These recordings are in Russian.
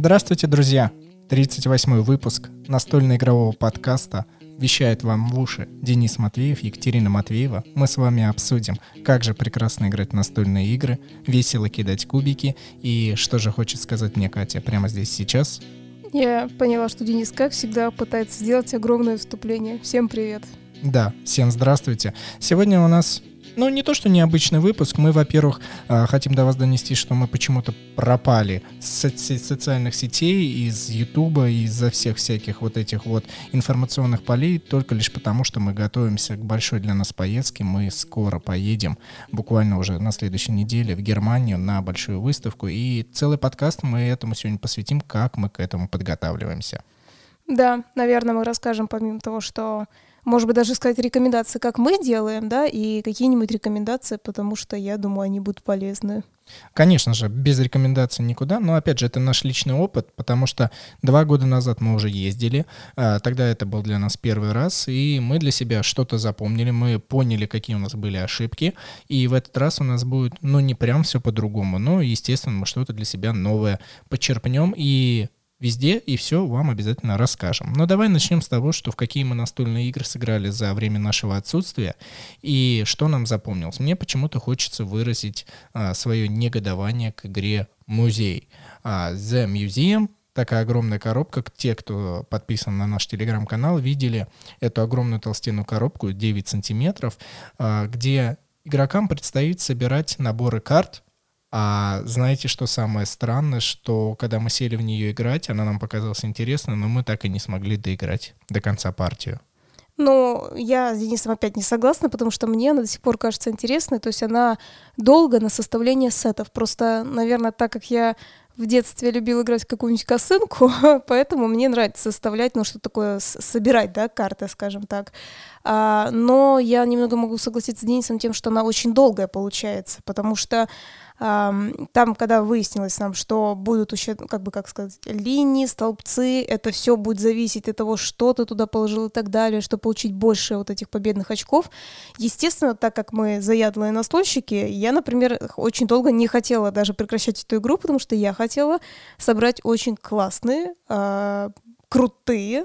Здравствуйте, друзья! 38 выпуск настольно-игрового подкаста вещает вам в уши Денис Матвеев, Екатерина Матвеева. Мы с вами обсудим, как же прекрасно играть в настольные игры, весело кидать кубики и что же хочет сказать мне Катя прямо здесь сейчас. Я поняла, что Денис, как всегда, пытается сделать огромное вступление. Всем привет. Да, всем здравствуйте. Сегодня у нас ну, не то, что необычный выпуск. Мы, во-первых, а, хотим до вас донести, что мы почему-то пропали с соци- социальных сетей, из Ютуба, из-за всех всяких вот этих вот информационных полей, только лишь потому, что мы готовимся к большой для нас поездке. Мы скоро поедем, буквально уже на следующей неделе, в Германию на большую выставку. И целый подкаст мы этому сегодня посвятим, как мы к этому подготавливаемся. Да, наверное, мы расскажем, помимо того, что может быть, даже сказать рекомендации, как мы делаем, да, и какие-нибудь рекомендации, потому что я думаю, они будут полезны. Конечно же, без рекомендаций никуда, но опять же, это наш личный опыт, потому что два года назад мы уже ездили, а, тогда это был для нас первый раз, и мы для себя что-то запомнили, мы поняли, какие у нас были ошибки, и в этот раз у нас будет, ну, не прям все по-другому, но, естественно, мы что-то для себя новое почерпнем, и везде и все вам обязательно расскажем. Но давай начнем с того, что в какие мы настольные игры сыграли за время нашего отсутствия и что нам запомнилось. Мне почему-то хочется выразить а, свое негодование к игре «Музей». А, The Museum такая огромная коробка. Те, кто подписан на наш телеграм-канал, видели эту огромную толстенную коробку 9 сантиметров, а, где игрокам предстоит собирать наборы карт а знаете, что самое странное, что когда мы сели в нее играть, она нам показалась интересной, но мы так и не смогли доиграть до конца партию. Ну, я с Денисом опять не согласна, потому что мне она до сих пор кажется интересной. То есть она долго на составление сетов. Просто, наверное, так как я в детстве любила играть в какую-нибудь косынку, поэтому мне нравится составлять, ну, что такое собирать, да, карты, скажем так. А, но я немного могу согласиться с Денисом тем, что она очень долгая получается, потому что там, когда выяснилось нам, что будут еще, как бы, как сказать, линии, столбцы, это все будет зависеть от того, что ты туда положил и так далее, чтобы получить больше вот этих победных очков. Естественно, так как мы заядлые настольщики, я, например, очень долго не хотела даже прекращать эту игру, потому что я хотела собрать очень классные, э, крутые,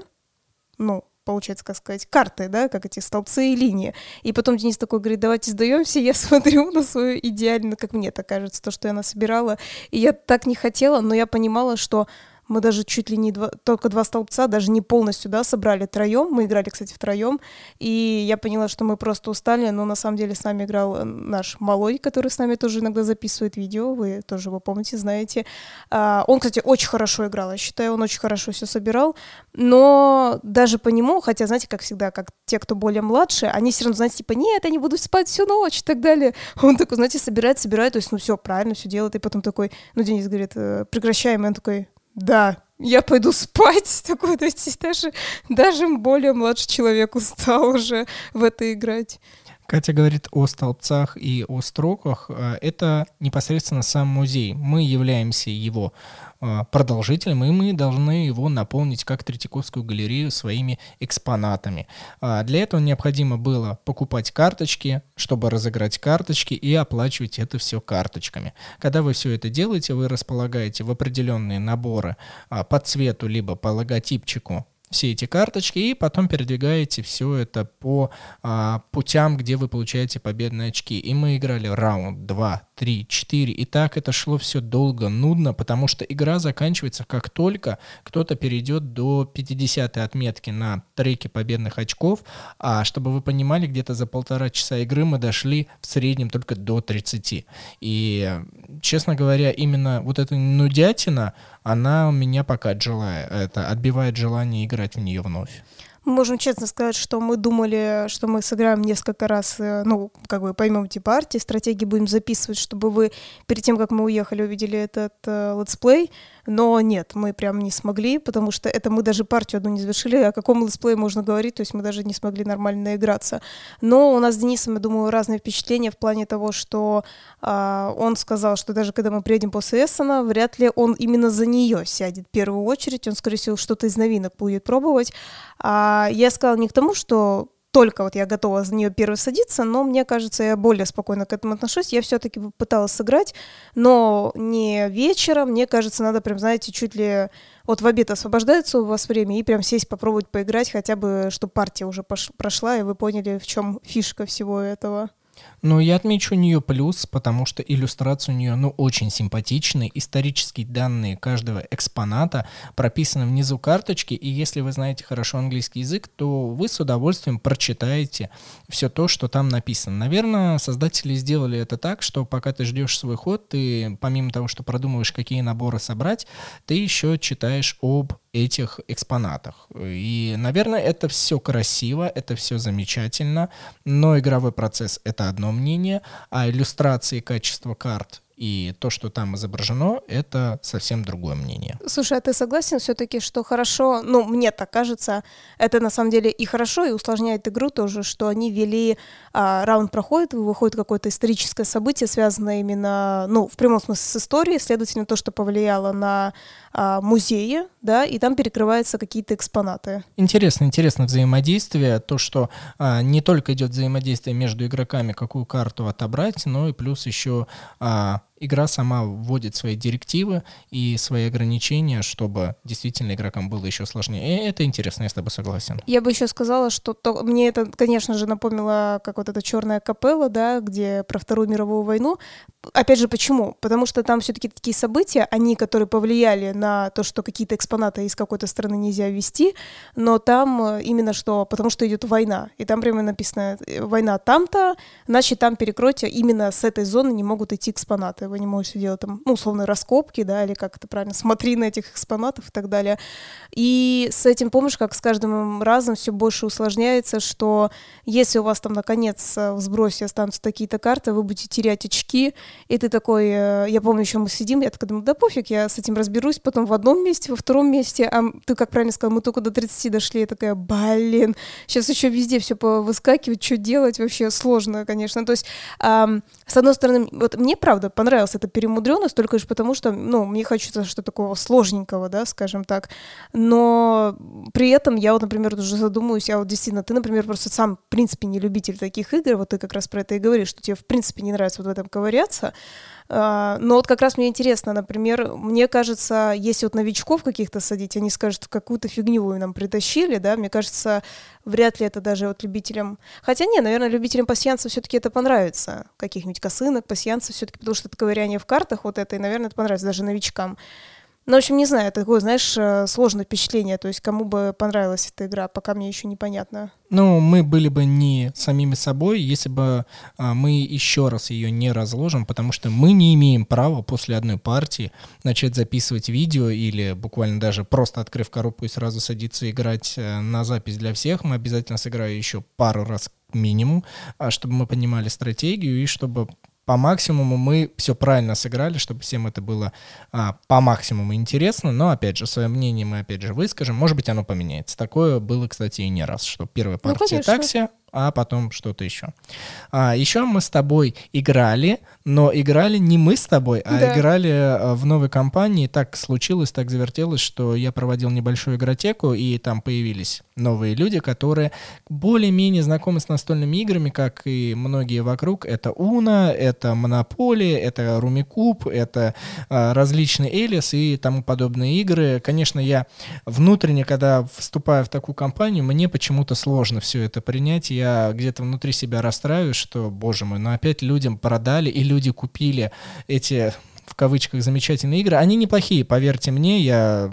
ну, получается, как сказать, карты, да, как эти столбцы и линии. И потом Денис такой говорит, давайте сдаемся, я смотрю на свою идеально, как мне так кажется, то, что я насобирала. И я так не хотела, но я понимала, что мы даже чуть ли не два, только два столбца, даже не полностью, да, собрали троем. Мы играли, кстати, втроем. И я поняла, что мы просто устали, но на самом деле с нами играл э, наш малой, который с нами тоже иногда записывает видео. Вы тоже его помните, знаете. А, он, кстати, очень хорошо играл. Я считаю, он очень хорошо все собирал. Но даже по нему, хотя, знаете, как всегда, как те, кто более младше, они все равно, знаете, типа, нет, я не буду спать всю ночь и так далее. Он такой, знаете, собирает, собирает, то есть, ну все, правильно, все делает. И потом такой, ну, Денис говорит, «Э, прекращаем. И он такой, да, я пойду спать. Такой, то есть даже, даже более младший человек устал уже в это играть. Катя говорит о столбцах и о строках. А, это непосредственно сам музей. Мы являемся его а, продолжителем, и мы должны его наполнить как Третьяковскую галерею своими экспонатами. А, для этого необходимо было покупать карточки, чтобы разыграть карточки и оплачивать это все карточками. Когда вы все это делаете, вы располагаете в определенные наборы по цвету либо по логотипчику все эти карточки и потом передвигаете все это по а, путям, где вы получаете победные очки. И мы играли раунд 2, 3, 4, и так это шло все долго, нудно, потому что игра заканчивается как только кто-то перейдет до 50 отметки на треке победных очков, а чтобы вы понимали, где-то за полтора часа игры мы дошли в среднем только до 30. И, честно говоря, именно вот эта нудятина, она у меня пока отжила, это отбивает желание играть в нее вновь. Можем честно сказать, что мы думали, что мы сыграем несколько раз, э, ну, как бы поймем эти партии, стратегии будем записывать, чтобы вы перед тем, как мы уехали, увидели этот э, летсплей. Но нет, мы прям не смогли, потому что это мы даже партию одну не завершили. О каком летсплее можно говорить? То есть мы даже не смогли нормально наиграться. Но у нас с Денисом, я думаю, разные впечатления в плане того, что э, он сказал, что даже когда мы приедем после Эссена, вряд ли он именно за нее сядет в первую очередь. Он, скорее всего, что-то из новинок будет пробовать. А я сказала не к тому, что только вот я готова за нее первой садиться, но мне кажется, я более спокойно к этому отношусь. Я все-таки пыталась сыграть, но не вечером. Мне кажется, надо прям, знаете, чуть ли вот в обед освобождается у вас время и прям сесть попробовать поиграть, хотя бы, чтобы партия уже прошла, и вы поняли, в чем фишка всего этого. Но я отмечу у нее плюс, потому что иллюстрации у нее, ну, очень симпатичные. Исторические данные каждого экспоната прописаны внизу карточки, и если вы знаете хорошо английский язык, то вы с удовольствием прочитаете все то, что там написано. Наверное, создатели сделали это так, что пока ты ждешь свой ход, ты помимо того, что продумываешь, какие наборы собрать, ты еще читаешь об этих экспонатах. И, наверное, это все красиво, это все замечательно, но игровой процесс — это одно мнение, а иллюстрации качество карт и то, что там изображено, это совсем другое мнение. Слушай, а ты согласен все-таки, что хорошо, ну, мне так кажется, это на самом деле и хорошо, и усложняет игру тоже, что они вели, а, раунд проходит, выходит какое-то историческое событие, связанное именно, ну, в прямом смысле с историей, следовательно, то, что повлияло на а, музеи, да, и там перекрываются какие-то экспонаты. Интересно, интересно взаимодействие, то, что а, не только идет взаимодействие между игроками, какую карту отобрать, но и плюс еще а, игра сама вводит свои директивы и свои ограничения, чтобы действительно игрокам было еще сложнее. И это интересно, я с тобой согласен. Я бы еще сказала, что то, мне это, конечно же, напомнило, как вот эта черная капелла, да, где про Вторую мировую войну. Опять же, почему? Потому что там все-таки такие события, они, которые повлияли на то, что какие-то экспонаты из какой-то страны нельзя ввести, но там э, именно что, потому что идет война, и там прямо написано э, война там-то, значит там перекройте, именно с этой зоны не могут идти экспонаты вы не можете делать там, ну, условно, раскопки, да, или как это правильно, смотри на этих экспонатов и так далее. И с этим, помнишь, как с каждым разом все больше усложняется, что если у вас там, наконец, э, в сбросе останутся такие-то карты, вы будете терять очки, и ты такой, э, я помню, еще мы сидим, я такая думаю, да пофиг, я с этим разберусь, потом в одном месте, во втором месте, а ты, как правильно сказал, мы только до 30 дошли, я такая, блин, сейчас еще везде все выскакивать, что делать, вообще сложно, конечно. То есть, эм, с одной стороны, вот мне, правда, понравилось понравилась эта перемудренность только лишь потому, что, ну, мне хочется что-то такого сложненького, да, скажем так. Но при этом я вот, например, уже задумываюсь, а вот действительно, ты, например, просто сам, в принципе, не любитель таких игр, вот ты как раз про это и говоришь, что тебе, в принципе, не нравится вот в этом ковыряться, но вот как раз мне интересно, например, мне кажется, если вот новичков каких-то садить, они скажут, какую-то фигню вы нам притащили, да, мне кажется, вряд ли это даже вот любителям... Хотя не, наверное, любителям пассианса все-таки это понравится, каких-нибудь косынок, пассианцев все-таки, потому что это ковыряние в картах вот это, и, наверное, это понравится даже новичкам. Ну, в общем, не знаю, это такое, знаешь, э, сложное впечатление. То есть, кому бы понравилась эта игра, пока мне еще непонятно. Ну, мы были бы не самими собой, если бы а, мы еще раз ее не разложим, потому что мы не имеем права после одной партии начать записывать видео или буквально даже просто открыв коробку и сразу садиться играть э, на запись для всех. Мы обязательно сыграем еще пару раз минимум, а, чтобы мы понимали стратегию и чтобы по максимуму мы все правильно сыграли, чтобы всем это было а, по максимуму интересно, но, опять же, свое мнение мы, опять же, выскажем, может быть, оно поменяется. Такое было, кстати, и не раз, что первая ну, партия ну, такси, а потом что-то еще. А, еще мы с тобой играли, но играли не мы с тобой, а да. играли а, в новой компании. Так случилось, так завертелось, что я проводил небольшую игротеку, и там появились новые люди, которые более-менее знакомы с настольными играми, как и многие вокруг. Это Уна, это Монополия, это Румикуб, это а, различные Элис и тому подобные игры. Конечно, я внутренне, когда вступаю в такую компанию, мне почему-то сложно все это принять. Я я где-то внутри себя расстраиваюсь, что, боже мой, ну опять людям продали, и люди купили эти в кавычках замечательные игры. Они неплохие, поверьте мне, я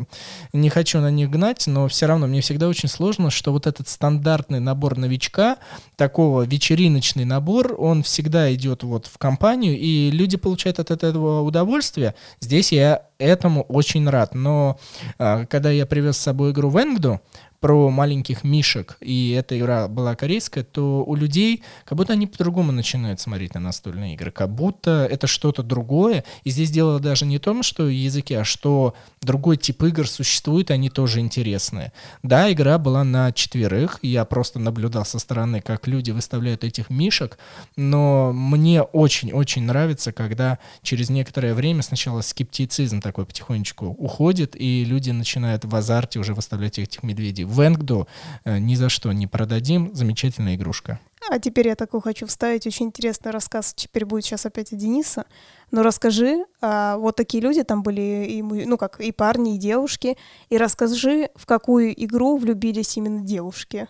не хочу на них гнать, но все равно мне всегда очень сложно, что вот этот стандартный набор новичка, такого вечериночный набор, он всегда идет вот в компанию, и люди получают от этого удовольствие. Здесь я этому очень рад. Но а, когда я привез с собой игру Венгду, про маленьких мишек, и эта игра была корейская, то у людей как будто они по-другому начинают смотреть на настольные игры, как будто это что-то другое. И здесь дело даже не в том, что языке, а что другой тип игр существует, они тоже интересные. Да, игра была на четверых, я просто наблюдал со стороны, как люди выставляют этих мишек, но мне очень-очень нравится, когда через некоторое время сначала скептицизм такой потихонечку уходит, и люди начинают в азарте уже выставлять этих медведей Венгду э, ни за что не продадим. Замечательная игрушка. А теперь я такой хочу вставить очень интересный рассказ. Теперь будет сейчас опять о Дениса. Но расскажи, а, вот такие люди там были, и, ну как, и парни, и девушки. И расскажи, в какую игру влюбились именно девушки.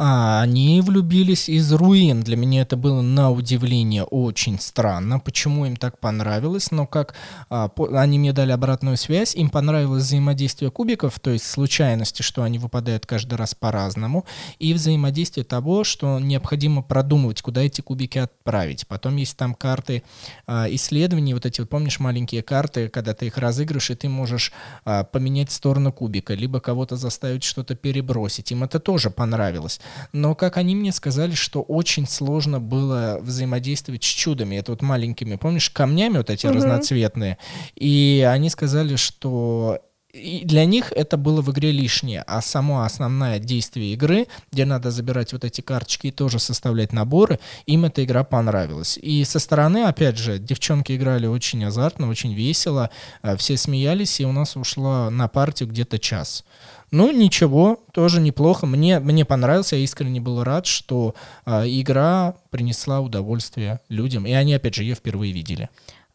А, они влюбились из руин. Для меня это было на удивление очень странно, почему им так понравилось, но как а, по, они мне дали обратную связь, им понравилось взаимодействие кубиков, то есть случайности, что они выпадают каждый раз по-разному, и взаимодействие того, что необходимо продумывать, куда эти кубики отправить. Потом есть там карты а, исследований, вот эти, помнишь, маленькие карты, когда ты их разыгрываешь, и ты можешь а, поменять сторону кубика, либо кого-то заставить что-то перебросить. Им это тоже понравилось но, как они мне сказали, что очень сложно было взаимодействовать с чудами. Это вот маленькими, помнишь, камнями вот эти угу. разноцветные. И они сказали, что и для них это было в игре лишнее, а само основное действие игры, где надо забирать вот эти карточки и тоже составлять наборы, им эта игра понравилась. И со стороны, опять же, девчонки играли очень азартно, очень весело, э, все смеялись, и у нас ушло на партию где-то час. Ну, ничего, тоже неплохо. Мне, мне понравился, я искренне был рад, что э, игра принесла удовольствие людям. И они, опять же, ее впервые видели.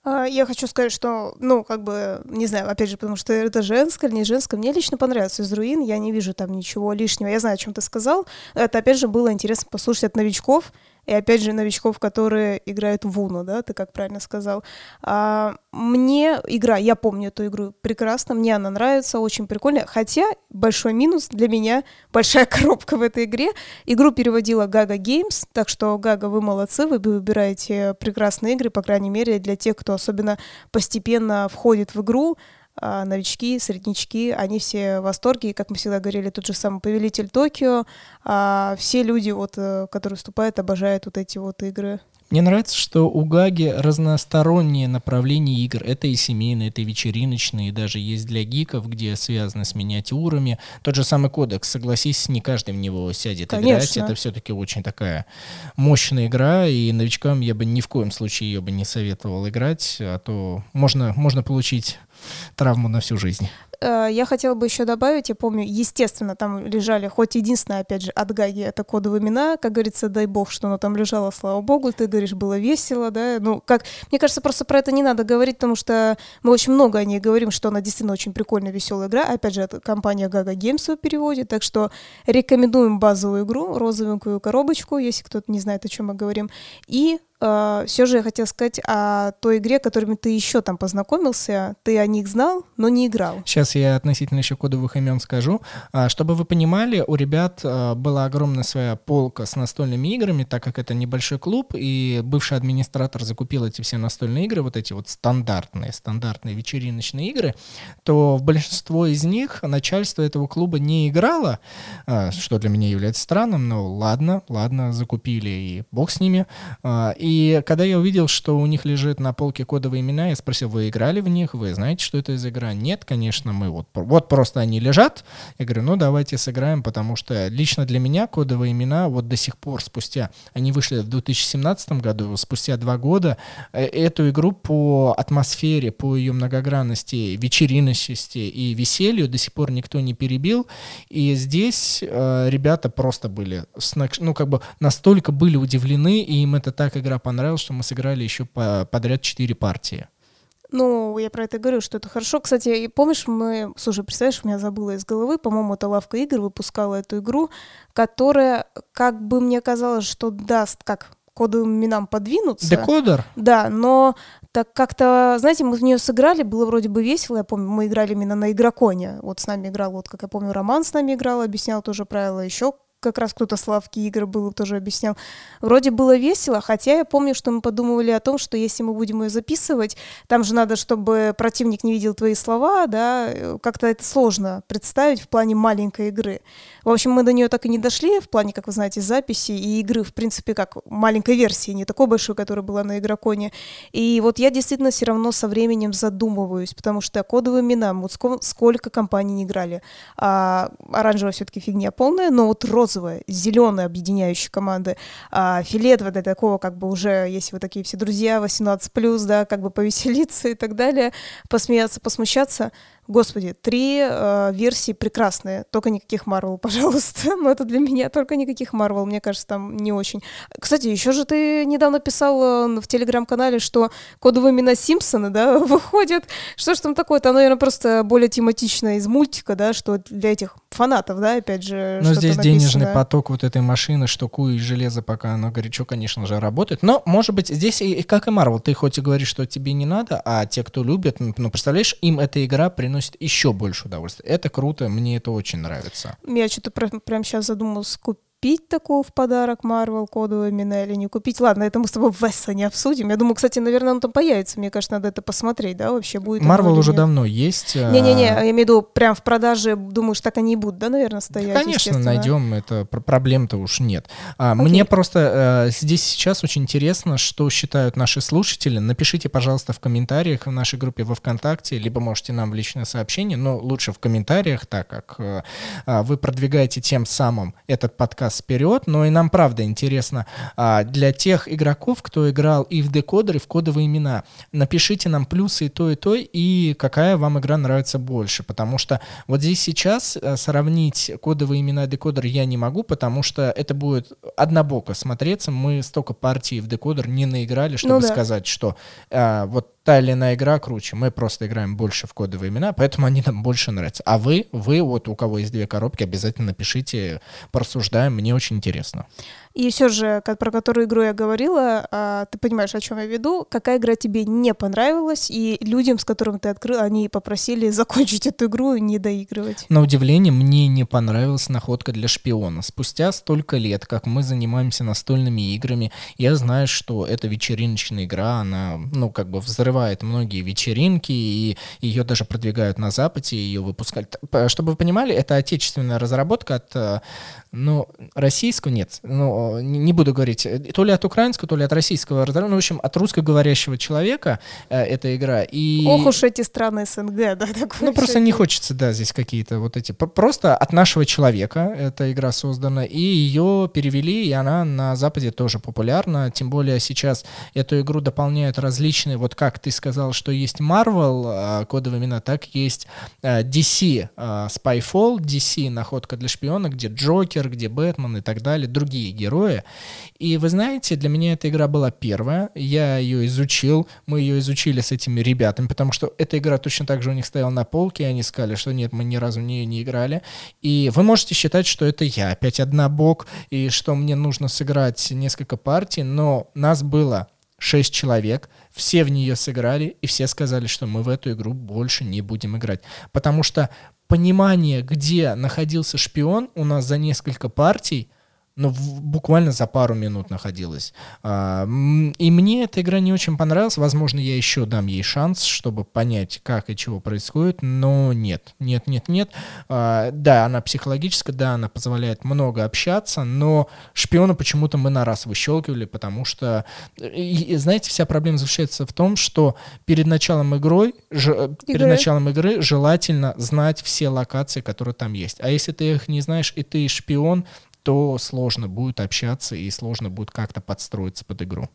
А, я хочу сказать, что, ну, как бы, не знаю, опять же, потому что это женское не женское. Мне лично понравился из руин, я не вижу там ничего лишнего. Я знаю, о чем ты сказал. Это, опять же, было интересно послушать от новичков, и опять же новичков, которые играют в Уну, да, ты как правильно сказал. А, мне игра, я помню эту игру прекрасно, мне она нравится, очень прикольная, хотя большой минус для меня, большая коробка в этой игре. Игру переводила Gaga Games, так что Gaga, вы молодцы, вы выбираете прекрасные игры, по крайней мере, для тех, кто особенно постепенно входит в игру, новички, среднячки, они все в восторге, как мы всегда говорили, тот же самый Повелитель Токио, а все люди, вот, э, которые выступают, обожают вот эти вот игры. Мне нравится, что у Гаги разносторонние направления игр. Это и семейные, это и вечериночные, и даже есть для гиков, где связаны с миниатюрами. Тот же самый кодекс, согласись, не каждый в него сядет Конечно. играть. Это все-таки очень такая мощная игра, и новичкам я бы ни в коем случае ее бы не советовал играть, а то можно, можно получить травму на всю жизнь. Э, я хотела бы еще добавить, я помню, естественно, там лежали, хоть единственное, опять же, от Гаги, это кодовые имена, как говорится, дай бог, что оно там лежало, слава богу, ты говоришь, было весело, да, ну, как, мне кажется, просто про это не надо говорить, потому что мы очень много о ней говорим, что она действительно очень прикольная, веселая игра, опять же, это компания Gaga Games в переводе, так что рекомендуем базовую игру, розовенькую коробочку, если кто-то не знает, о чем мы говорим, и Uh, все же я хотела сказать о той игре, которыми ты еще там познакомился. Ты о них знал, но не играл. Сейчас я относительно еще кодовых имен скажу. Uh, чтобы вы понимали, у ребят uh, была огромная своя полка с настольными играми, так как это небольшой клуб, и бывший администратор закупил эти все настольные игры, вот эти вот стандартные, стандартные вечериночные игры, то в большинство из них начальство этого клуба не играло, что для меня является странным, но ладно, ладно, закупили, и бог с ними. И и когда я увидел, что у них лежит на полке кодовые имена, я спросил, вы играли в них, вы знаете, что это за игра? Нет, конечно, мы вот, вот просто они лежат. Я говорю, ну давайте сыграем, потому что лично для меня кодовые имена вот до сих пор спустя, они вышли в 2017 году, спустя два года, э, эту игру по атмосфере, по ее многогранности, вечеринности и веселью до сих пор никто не перебил. И здесь э, ребята просто были, ну как бы настолько были удивлены, и им это так игра понравилось, что мы сыграли еще по, подряд четыре партии. Ну, я про это говорю, что это хорошо. Кстати, помнишь, мы... Слушай, представляешь, у меня забыла из головы, по-моему, это Лавка игр выпускала эту игру, которая, как бы мне казалось, что даст, как кодовым именам подвинуться. Декодер? Да, но так как-то, знаете, мы в нее сыграли, было вроде бы весело, я помню, мы играли именно на игроконе. Вот с нами играл, вот как я помню, Роман с нами играл, объяснял тоже правила, еще как раз кто-то Славки игры был, тоже объяснял. Вроде было весело, хотя я помню, что мы подумывали о том, что если мы будем ее записывать, там же надо, чтобы противник не видел твои слова, да, э, как-то это сложно представить в плане маленькой игры. В общем, мы до нее так и не дошли, в плане, как вы знаете, записи и игры, в принципе, как маленькой версии, не такой большой, которая была на Игроконе. И вот я действительно все равно со временем задумываюсь, потому что кодовые имена, вот сколько компаний не играли. А, оранжевая все-таки фигня полная, но вот розовая, зеленая объединяющая команды, а, фиолетовая для такого, как бы уже, если вы такие все друзья, 18+, да, как бы повеселиться и так далее, посмеяться, посмущаться, Господи, три э, версии прекрасные, только никаких Марвел, пожалуйста. Но это для меня только никаких Марвел, мне кажется, там не очень. Кстати, еще же ты недавно писал э, в телеграм-канале, что кодовые имена Симпсоны, да, выходят. Что ж там такое? Там, наверное, просто более тематично из мультика, да, что для этих фанатов, да, опять же. Но здесь написано. денежный поток вот этой машины, что куй железо, пока оно горячо, конечно же, работает. Но, может быть, здесь и, как и Марвел, ты хоть и говоришь, что тебе не надо, а те, кто любит, ну, представляешь, им эта игра приносит еще больше удовольствия. Это круто, мне это очень нравится. Я что-то прям сейчас задумалась купить купить такого в подарок Марвел кодовые имена или не купить. Ладно, это мы с тобой в Весса не обсудим. Я думаю, кстати, наверное, он там появится. Мне кажется, надо это посмотреть, да, вообще будет. Марвел уже давно есть. А Не-не-не, я имею в виду, прям в продаже, думаешь, так они и будут, да, наверное, стоять? Конечно, найдем, это проблем-то уж нет. А, мне просто э, здесь сейчас очень интересно, что считают наши слушатели. Напишите, пожалуйста, в комментариях в нашей группе во ВКонтакте, либо можете нам в личное сообщение, но лучше в комментариях, так как э, а, вы продвигаете тем самым этот подкаст нас вперед, но и нам правда интересно а, для тех игроков, кто играл и в декодер, и в кодовые имена. Напишите нам плюсы и то, и то, и какая вам игра нравится больше, потому что вот здесь сейчас а, сравнить кодовые имена и декодер я не могу, потому что это будет однобоко смотреться. Мы столько партий в декодер не наиграли, чтобы ну, да. сказать, что а, вот та или иная игра круче. Мы просто играем больше в кодовые имена, поэтому они нам больше нравятся. А вы, вы вот у кого есть две коробки, обязательно напишите, порассуждаем, мне очень интересно. И все же, про которую игру я говорила, а, ты понимаешь, о чем я веду, какая игра тебе не понравилась, и людям, с которыми ты открыл, они попросили закончить эту игру и не доигрывать. На удивление, мне не понравилась находка для шпиона. Спустя столько лет, как мы занимаемся настольными играми, я знаю, что эта вечериночная игра, она, ну, как бы взрывает многие вечеринки, и ее даже продвигают на Западе, ее выпускают. Чтобы вы понимали, это отечественная разработка от, э, ну, российского, нет, ну, не буду говорить, э, то ли от украинского, то ли от российского, ну, в общем, от русскоговорящего человека э, эта игра. И... Ох уж эти страны СНГ, да, такой Ну, просто не хочется, да, здесь какие-то вот эти... Просто от нашего человека эта игра создана, и ее перевели, и она на Западе тоже популярна, тем более сейчас эту игру дополняют различные, вот как ты сказал, что есть Marvel, э, кодовые имена, так есть DC, Spyfall, DC, находка для шпиона, где Джокер, где Бэтмен и так далее, другие герои. И вы знаете, для меня эта игра была первая. Я ее изучил. Мы ее изучили с этими ребятами, потому что эта игра точно так же у них стояла на полке, и они сказали, что нет, мы ни разу в нее не играли. И вы можете считать, что это я опять однобок, и что мне нужно сыграть несколько партий, но нас было шесть человек, все в нее сыграли, и все сказали, что мы в эту игру больше не будем играть. Потому что понимание, где находился шпион, у нас за несколько партий — ну, в, буквально за пару минут находилась. А, и мне эта игра не очень понравилась. Возможно, я еще дам ей шанс, чтобы понять, как и чего происходит, но нет, нет, нет, нет. А, да, она психологическая, да, она позволяет много общаться, но шпиона почему-то мы на раз выщелкивали, потому что, и, знаете, вся проблема заключается в том, что перед началом игрой, ж, перед началом игры желательно знать все локации, которые там есть. А если ты их не знаешь, и ты шпион, то сложно будет общаться и сложно будет как-то подстроиться под игру.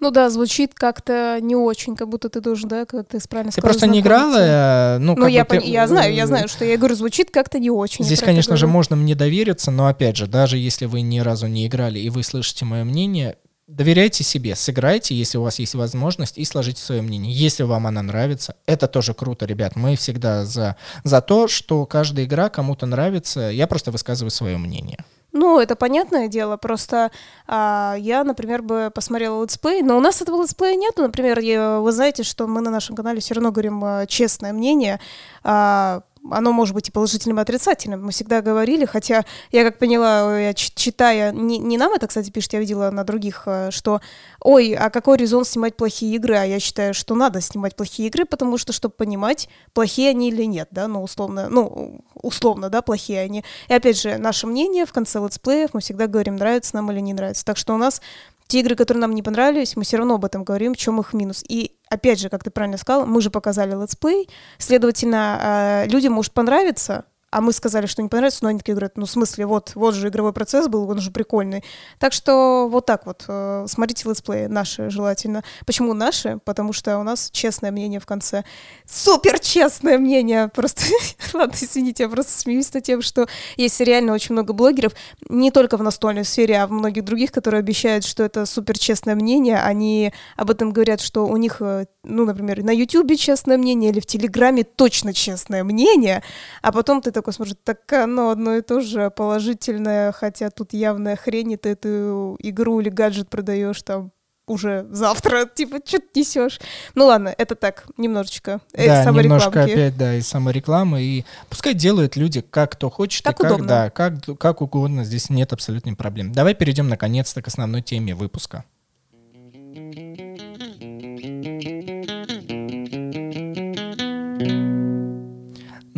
Ну да, звучит как-то не очень, как будто ты должен, да, как ты правильно сказал. Ты просто не играла, э, ну, ну я, ты... я знаю, я знаю, что я говорю, звучит как-то не очень. Здесь, конечно же, можно мне довериться, но опять же, даже если вы ни разу не играли и вы слышите мое мнение, доверяйте себе, сыграйте, если у вас есть возможность, и сложите свое мнение. Если вам она нравится, это тоже круто, ребят. Мы всегда за, за то, что каждая игра кому-то нравится. Я просто высказываю свое мнение. Ну, это понятное дело, просто а, я, например, бы посмотрела летсплей, но у нас этого летсплея нету, например, я, вы знаете, что мы на нашем канале все равно говорим а, честное мнение, а, оно может быть и положительным, и отрицательным. Мы всегда говорили, хотя я как поняла, я читая, не, не нам это, кстати, пишет, я видела на других, э, что, ой, а какой резон снимать плохие игры? А я считаю, что надо снимать плохие игры, потому что, чтобы понимать, плохие они или нет, да, ну, условно, ну, условно, да, плохие они. И опять же, наше мнение в конце летсплеев, мы всегда говорим, нравится нам или не нравится. Так что у нас те игры, которые нам не понравились, мы все равно об этом говорим, в чем их минус. И опять же, как ты правильно сказал, мы же показали летсплей, следовательно, э, людям может понравиться, а мы сказали, что не понравится, но они такие говорят, ну, в смысле, вот, вот же игровой процесс был, он же прикольный. Так что вот так вот, э, смотрите летсплеи, наши желательно. Почему наши? Потому что у нас честное мнение в конце. Супер честное мнение! Просто, ладно, извините, я просто смеюсь над тем, что есть реально очень много блогеров, не только в настольной сфере, а в многих других, которые обещают, что это супер честное мнение. Они об этом говорят, что у них, э, ну, например, на Ютубе честное мнение или в Телеграме точно честное мнение, а потом ты такой смотришь, так оно одно и то же положительное, хотя тут явная хрень, и ты эту игру или гаджет продаешь там уже завтра, типа, что ты несешь? Ну ладно, это так, немножечко э, Да, немножко опять, да, и саморекламы, и пускай делают люди как кто хочет, так и удобно. как, да, как, как угодно, здесь нет абсолютно проблем. Давай перейдем наконец-то к основной теме выпуска.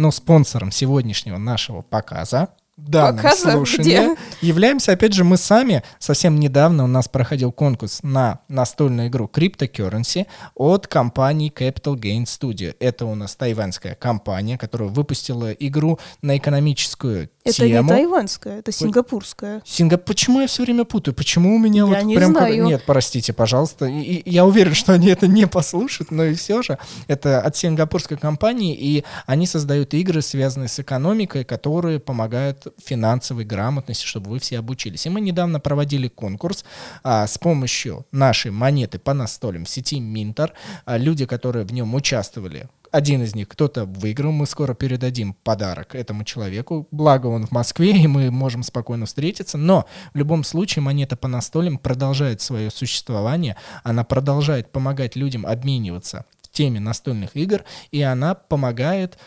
Но спонсором сегодняшнего нашего показа данном Показа? слушании являемся, опять же, мы сами. Совсем недавно у нас проходил конкурс на настольную игру Cryptocurrency от компании Capital Gain Studio. Это у нас тайваньская компания, которая выпустила игру на экономическую это тему. не тайваньская, это сингапурская. Сингап... Почему я все время путаю? Почему у меня Я вот не прям... знаю. Нет, простите, пожалуйста. И- и я уверен, что они это не послушают, но и все же. Это от сингапурской компании, и они создают игры, связанные с экономикой, которые помогают финансовой грамотности, чтобы вы все обучились. И мы недавно проводили конкурс а, с помощью нашей монеты по настолям сети Минтер. А, люди, которые в нем участвовали, один из них кто-то выиграл, мы скоро передадим подарок этому человеку. Благо он в Москве, и мы можем спокойно встретиться. Но в любом случае монета по настолям продолжает свое существование. Она продолжает помогать людям обмениваться в теме настольных игр, и она помогает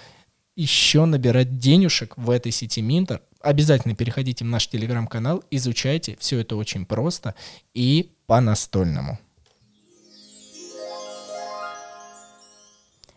еще набирать денежек в этой сети Минтер. Обязательно переходите в наш телеграм-канал, изучайте, все это очень просто и по-настольному.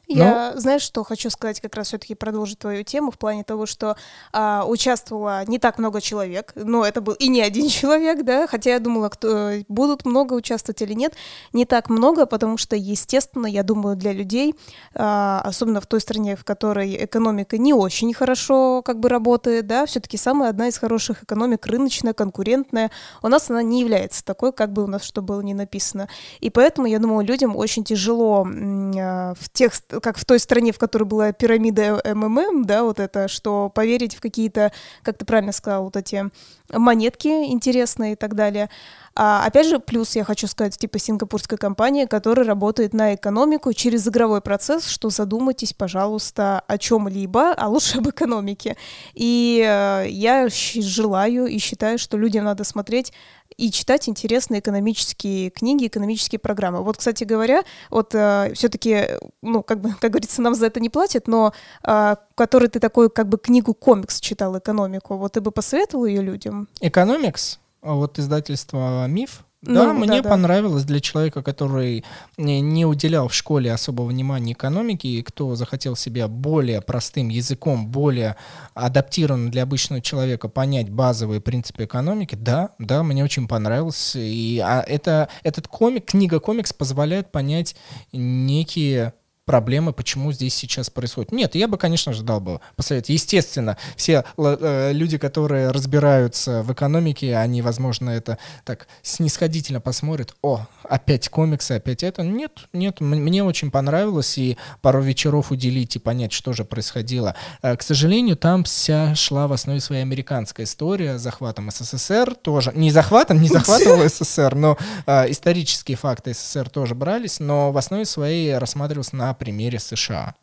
Я, знаешь, что хочу сказать, как раз все-таки продолжить твою тему в плане того, что а, участвовало не так много человек, но это был и не один человек, да, хотя я думала, кто, будут много участвовать или нет, не так много, потому что, естественно, я думаю, для людей, а, особенно в той стране, в которой экономика не очень хорошо как бы работает, да, все-таки самая одна из хороших экономик, рыночная, конкурентная, у нас она не является такой, как бы у нас что было не написано. И поэтому, я думаю, людям очень тяжело а, в тех, как в той стране, в которой была пирамида МММ, да, вот это, что поверить в какие-то, как ты правильно сказал, вот эти монетки интересные и так далее. А, опять же, плюс я хочу сказать, типа сингапурская компания, которая работает на экономику через игровой процесс, что задумайтесь, пожалуйста, о чем-либо, а лучше об экономике. И э, я желаю и считаю, что людям надо смотреть и читать интересные экономические книги, экономические программы. Вот, кстати говоря, вот все-таки, ну, как бы, как говорится, нам за это не платят, но э, который ты такой, как бы, книгу-комикс читал, экономику, вот ты бы посоветовал ее людям? Экономикс, вот издательство «Миф», Ну, да, мне да-да. понравилось для человека, который не, не уделял в школе особого внимания экономике, и кто захотел себя более простым языком, более адаптированным для обычного человека понять базовые принципы экономики, да, да, мне очень понравилось. И а это, этот комик, книга-комикс позволяет понять некие проблемы, почему здесь сейчас происходит. Нет, я бы, конечно же, дал бы посоветовать. Естественно, все э, люди, которые разбираются в экономике, они, возможно, это так снисходительно посмотрят. О, опять комиксы, опять это. Нет, нет, мне очень понравилось, и пару вечеров уделить и понять, что же происходило. Э, К сожалению, там вся шла в основе своей американская история с захватом СССР тоже. Не захватом, не захватывал СССР, но э, исторические факты СССР тоже брались, но в основе своей рассматривался на примере США.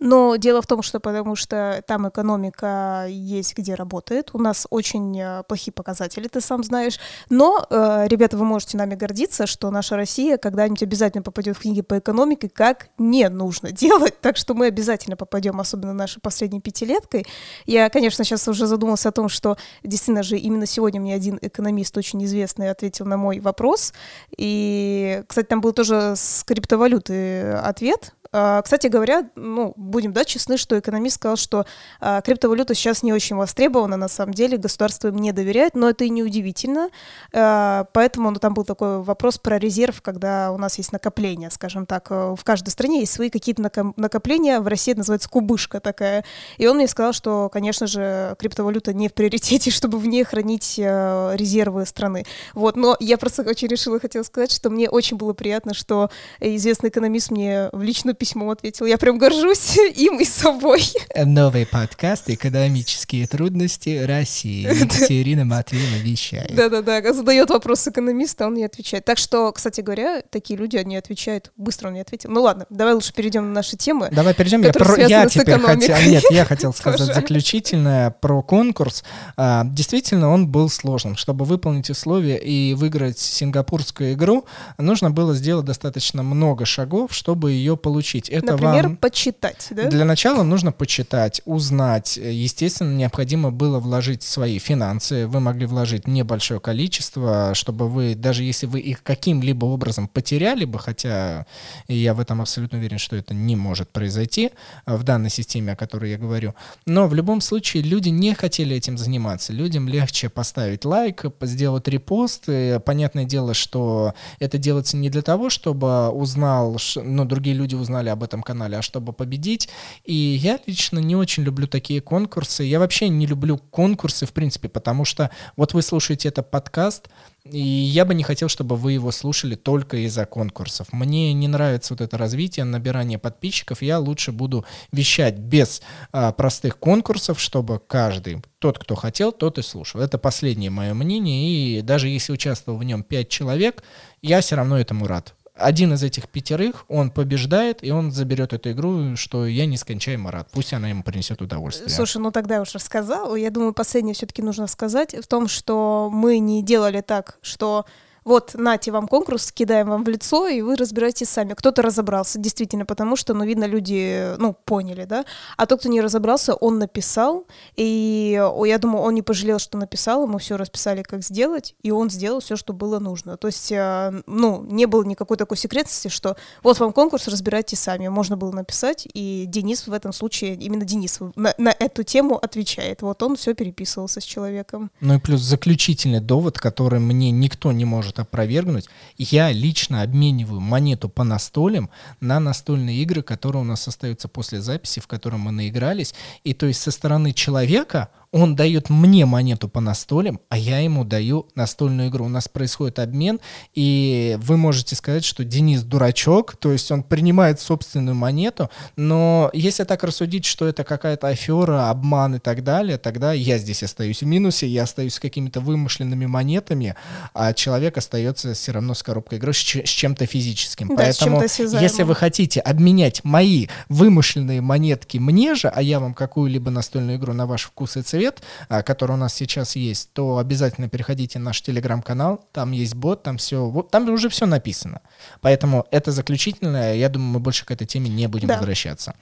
Но дело в том, что потому что там экономика есть, где работает. У нас очень э, плохие показатели, ты сам знаешь. Но, э, ребята, вы можете нами гордиться, что наша Россия когда-нибудь обязательно попадет в книги по экономике, как не нужно делать. Так что мы обязательно попадем, особенно нашей последней пятилеткой. Я, конечно, сейчас уже задумался о том, что действительно же именно сегодня мне один экономист очень известный ответил на мой вопрос. И, кстати, там был тоже с криптовалюты ответ, кстати говоря, ну, будем да, честны, что экономист сказал, что а, криптовалюта сейчас не очень востребована, на самом деле, государство им не доверяет, но это и не удивительно. А, поэтому ну, там был такой вопрос про резерв, когда у нас есть накопления, скажем так. В каждой стране есть свои какие-то накопления, в России это называется кубышка такая. И он мне сказал, что, конечно же, криптовалюта не в приоритете, чтобы в ней хранить резервы страны. Вот, но я просто очень решила, хотела сказать, что мне очень было приятно, что известный экономист мне в личную письмом ответил. Я прям горжусь им и собой. Новый подкаст «Экономические трудности России». Екатерина Матвеева вещает. Да-да-да, задает вопрос экономиста, он не отвечает. Так что, кстати говоря, такие люди, они отвечают. Быстро он не ответил. Ну ладно, давай лучше перейдем на наши темы. Давай перейдем. Я, про... я теперь хотел... Нет, я хотел сказать заключительное про конкурс. А, действительно, он был сложным. Чтобы выполнить условия и выиграть сингапурскую игру, нужно было сделать достаточно много шагов, чтобы ее получить изучить. Это Например, вам... почитать, да? Для начала нужно почитать, узнать. Естественно, необходимо было вложить свои финансы. Вы могли вложить небольшое количество, чтобы вы, даже если вы их каким-либо образом потеряли бы, хотя я в этом абсолютно уверен, что это не может произойти в данной системе, о которой я говорю. Но в любом случае люди не хотели этим заниматься. Людям легче поставить лайк, сделать репост. И понятное дело, что это делается не для того, чтобы узнал, ну, другие люди узнали узнали об этом канале, а чтобы победить. И я лично не очень люблю такие конкурсы. Я вообще не люблю конкурсы, в принципе, потому что вот вы слушаете этот подкаст, и я бы не хотел, чтобы вы его слушали только из-за конкурсов. Мне не нравится вот это развитие, набирание подписчиков. Я лучше буду вещать без а, простых конкурсов, чтобы каждый, тот, кто хотел, тот и слушал. Это последнее мое мнение. И даже если участвовал в нем пять человек, я все равно этому рад один из этих пятерых, он побеждает, и он заберет эту игру, что я нескончаемо рад. Пусть она ему принесет удовольствие. Слушай, ну тогда уж рассказал. Я думаю, последнее все-таки нужно сказать в том, что мы не делали так, что вот, нате вам конкурс, кидаем вам в лицо, и вы разбираетесь сами. Кто-то разобрался, действительно, потому что, ну, видно, люди, ну, поняли, да, а тот, кто не разобрался, он написал, и я думаю, он не пожалел, что написал, ему все расписали, как сделать, и он сделал все, что было нужно. То есть, э, ну, не было никакой такой секретности, что вот вам конкурс, разбирайтесь сами. Можно было написать, и Денис в этом случае, именно Денис на, на эту тему отвечает. Вот он все переписывался с человеком. Ну и плюс заключительный довод, который мне никто не может может опровергнуть. Я лично обмениваю монету по настолям на настольные игры, которые у нас остаются после записи, в котором мы наигрались. И то есть со стороны человека он дает мне монету по настолям, а я ему даю настольную игру. У нас происходит обмен, и вы можете сказать, что Денис дурачок, то есть он принимает собственную монету, но если так рассудить, что это какая-то афера, обман и так далее, тогда я здесь остаюсь в минусе, я остаюсь с какими-то вымышленными монетами, а человек остается все равно с коробкой игры, с, чем-то физическим. Да, Поэтому, если вы хотите обменять мои вымышленные монетки мне же, а я вам какую-либо настольную игру на ваш вкус и цвет, совет, а, который у нас сейчас есть, то обязательно переходите на наш телеграм-канал, там есть бот, там все, там уже все написано. Поэтому это заключительное, я думаю, мы больше к этой теме не будем да. возвращаться.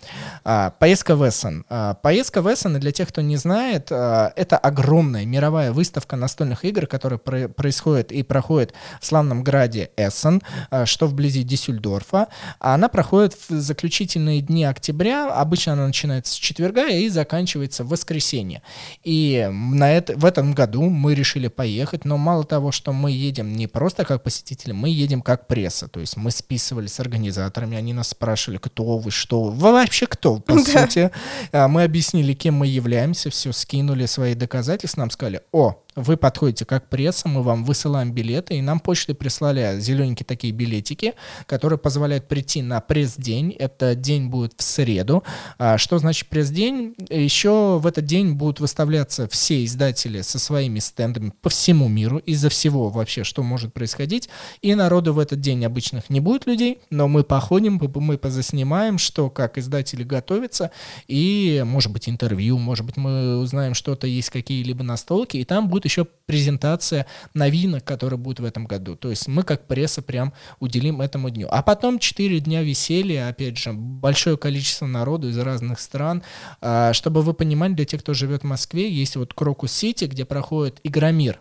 А, поездка в Эссен. А, поездка в Эссен, для тех, кто не знает, это огромная мировая выставка настольных игр, которая про- происходит и проходит в славном граде Эссен, что вблизи Дюссельдорфа. Она проходит в заключительные дни октября, обычно она начинается с четверга и заканчивается в воскресенье. И на это, в этом году мы решили поехать, но мало того, что мы едем не просто как посетители, мы едем как пресса. То есть мы списывались с организаторами, они нас спрашивали, кто вы, что вы, вообще кто, по сути. А, мы объяснили, кем мы являемся, все скинули свои доказательства, нам сказали, о, вы подходите как пресса, мы вам высылаем билеты, и нам почтой прислали зелененькие такие билетики, которые позволяют прийти на пресс-день. Это день будет в среду. А, что значит пресс-день? Еще в этот день будут выставляться все издатели со своими стендами по всему миру, из-за всего вообще, что может происходить. И народу в этот день обычных не будет людей, но мы походим, мы позаснимаем, что как издатели готовятся, и, может быть, интервью, может быть, мы узнаем что-то, есть какие-либо настолки, и там будет еще презентация новинок, которые будут в этом году. То есть мы как пресса прям уделим этому дню. А потом 4 дня веселья, опять же, большое количество народу из разных стран. А, чтобы вы понимали, для тех, кто живет в Москве, есть вот Крокус-Сити, где проходит Игромир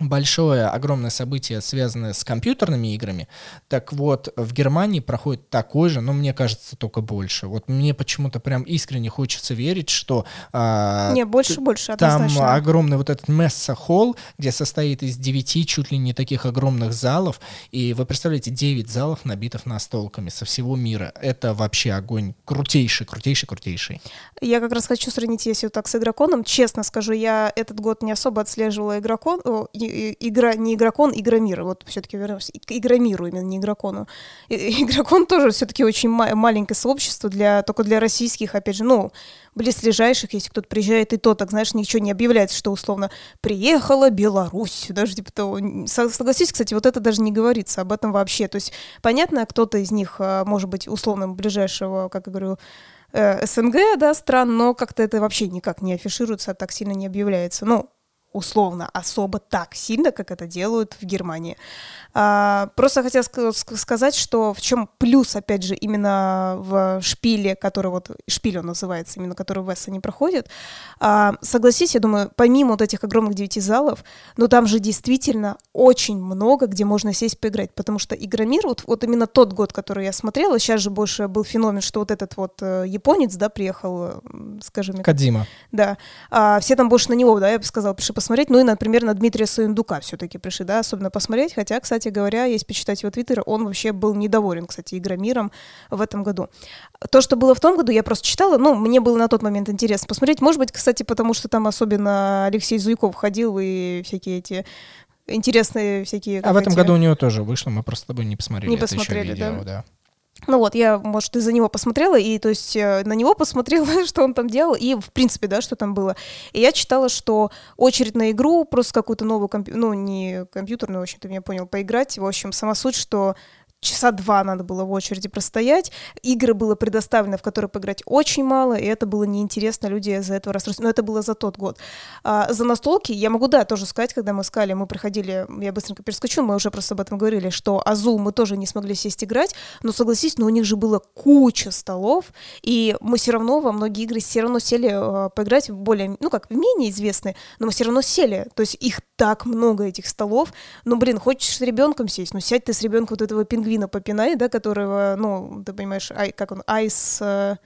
большое, огромное событие, связанное с компьютерными играми. Так вот, в Германии проходит такой же, но мне кажется, только больше. Вот мне почему-то прям искренне хочется верить, что... А, Не, больше, больше, однозначно. Там огромный вот этот месса-холл, где состоит из девяти чуть ли не таких огромных залов, и вы представляете, девять залов набитых настолками со всего мира. Это вообще огонь крутейший, крутейший, крутейший. Я как раз хочу сравнить, если вот так с игроконом. Честно скажу, я этот год не особо отслеживала игрокон, игра, не игрокон, игромир. Вот все-таки вернемся игромиру, именно не игрокону. Игрокон тоже все-таки очень ма- маленькое сообщество, для, только для российских, опять же, ну, близлежащих, если кто-то приезжает, и то, так знаешь, ничего не объявляется, что условно приехала Беларусь, даже типа того. Согласись, кстати, вот это даже не говорится об этом вообще. То есть, понятно, кто-то из них, а, может быть, условно ближайшего, как я говорю, э, СНГ, да, стран, но как-то это вообще никак не афишируется, так сильно не объявляется. Ну, условно особо так сильно, как это делают в Германии. А, просто хотела сказать, что в чем плюс, опять же, именно в шпиле, который вот, шпиль он называется, именно который в Эссене проходит. А, согласись, я думаю, помимо вот этих огромных девяти залов, но там же действительно очень много, где можно сесть поиграть, потому что Игромир, вот, вот именно тот год, который я смотрела, сейчас же больше был феномен, что вот этот вот э, японец, да, приехал, скажем... Кадима. Да. А, все там больше на него, да, я бы сказала, пришли посмотреть, ну и, например, на Дмитрия Саиндука все-таки пришли, да, особенно посмотреть, хотя, кстати, говоря, если почитать его твиттер, он вообще был недоволен, кстати, Игромиром в этом году. То, что было в том году, я просто читала, ну, мне было на тот момент интересно посмотреть. Может быть, кстати, потому что там особенно Алексей Зуйков ходил и всякие эти интересные всякие... А в этом эти... году у него тоже вышло, мы просто с тобой не посмотрели. Не посмотрели, видео, да? да. Ну вот, я, может, из-за него посмотрела, и, то есть, э, на него посмотрела, что он там делал, и, в принципе, да, что там было. И я читала, что очередь на игру, просто какую-то новую, компью... ну, не компьютерную, в общем, ты меня понял, поиграть. В общем, сама суть, что часа два надо было в очереди простоять. Игры было предоставлено, в которые поиграть очень мало, и это было неинтересно, люди из-за этого расстроились. Но это было за тот год. А, за настолки, я могу, да, тоже сказать, когда мы искали, мы приходили, я быстренько перескочу, мы уже просто об этом говорили, что Азу мы тоже не смогли сесть играть, но согласись, но у них же было куча столов, и мы все равно во многие игры все равно сели э, поиграть более, ну как, менее известные, но мы все равно сели. То есть их так много, этих столов. Ну, блин, хочешь с ребенком сесть, ну сядь ты с ребенком вот этого пингвина пингвина попинай, да, которого, ну, ты понимаешь, ай, как он, айс... Э,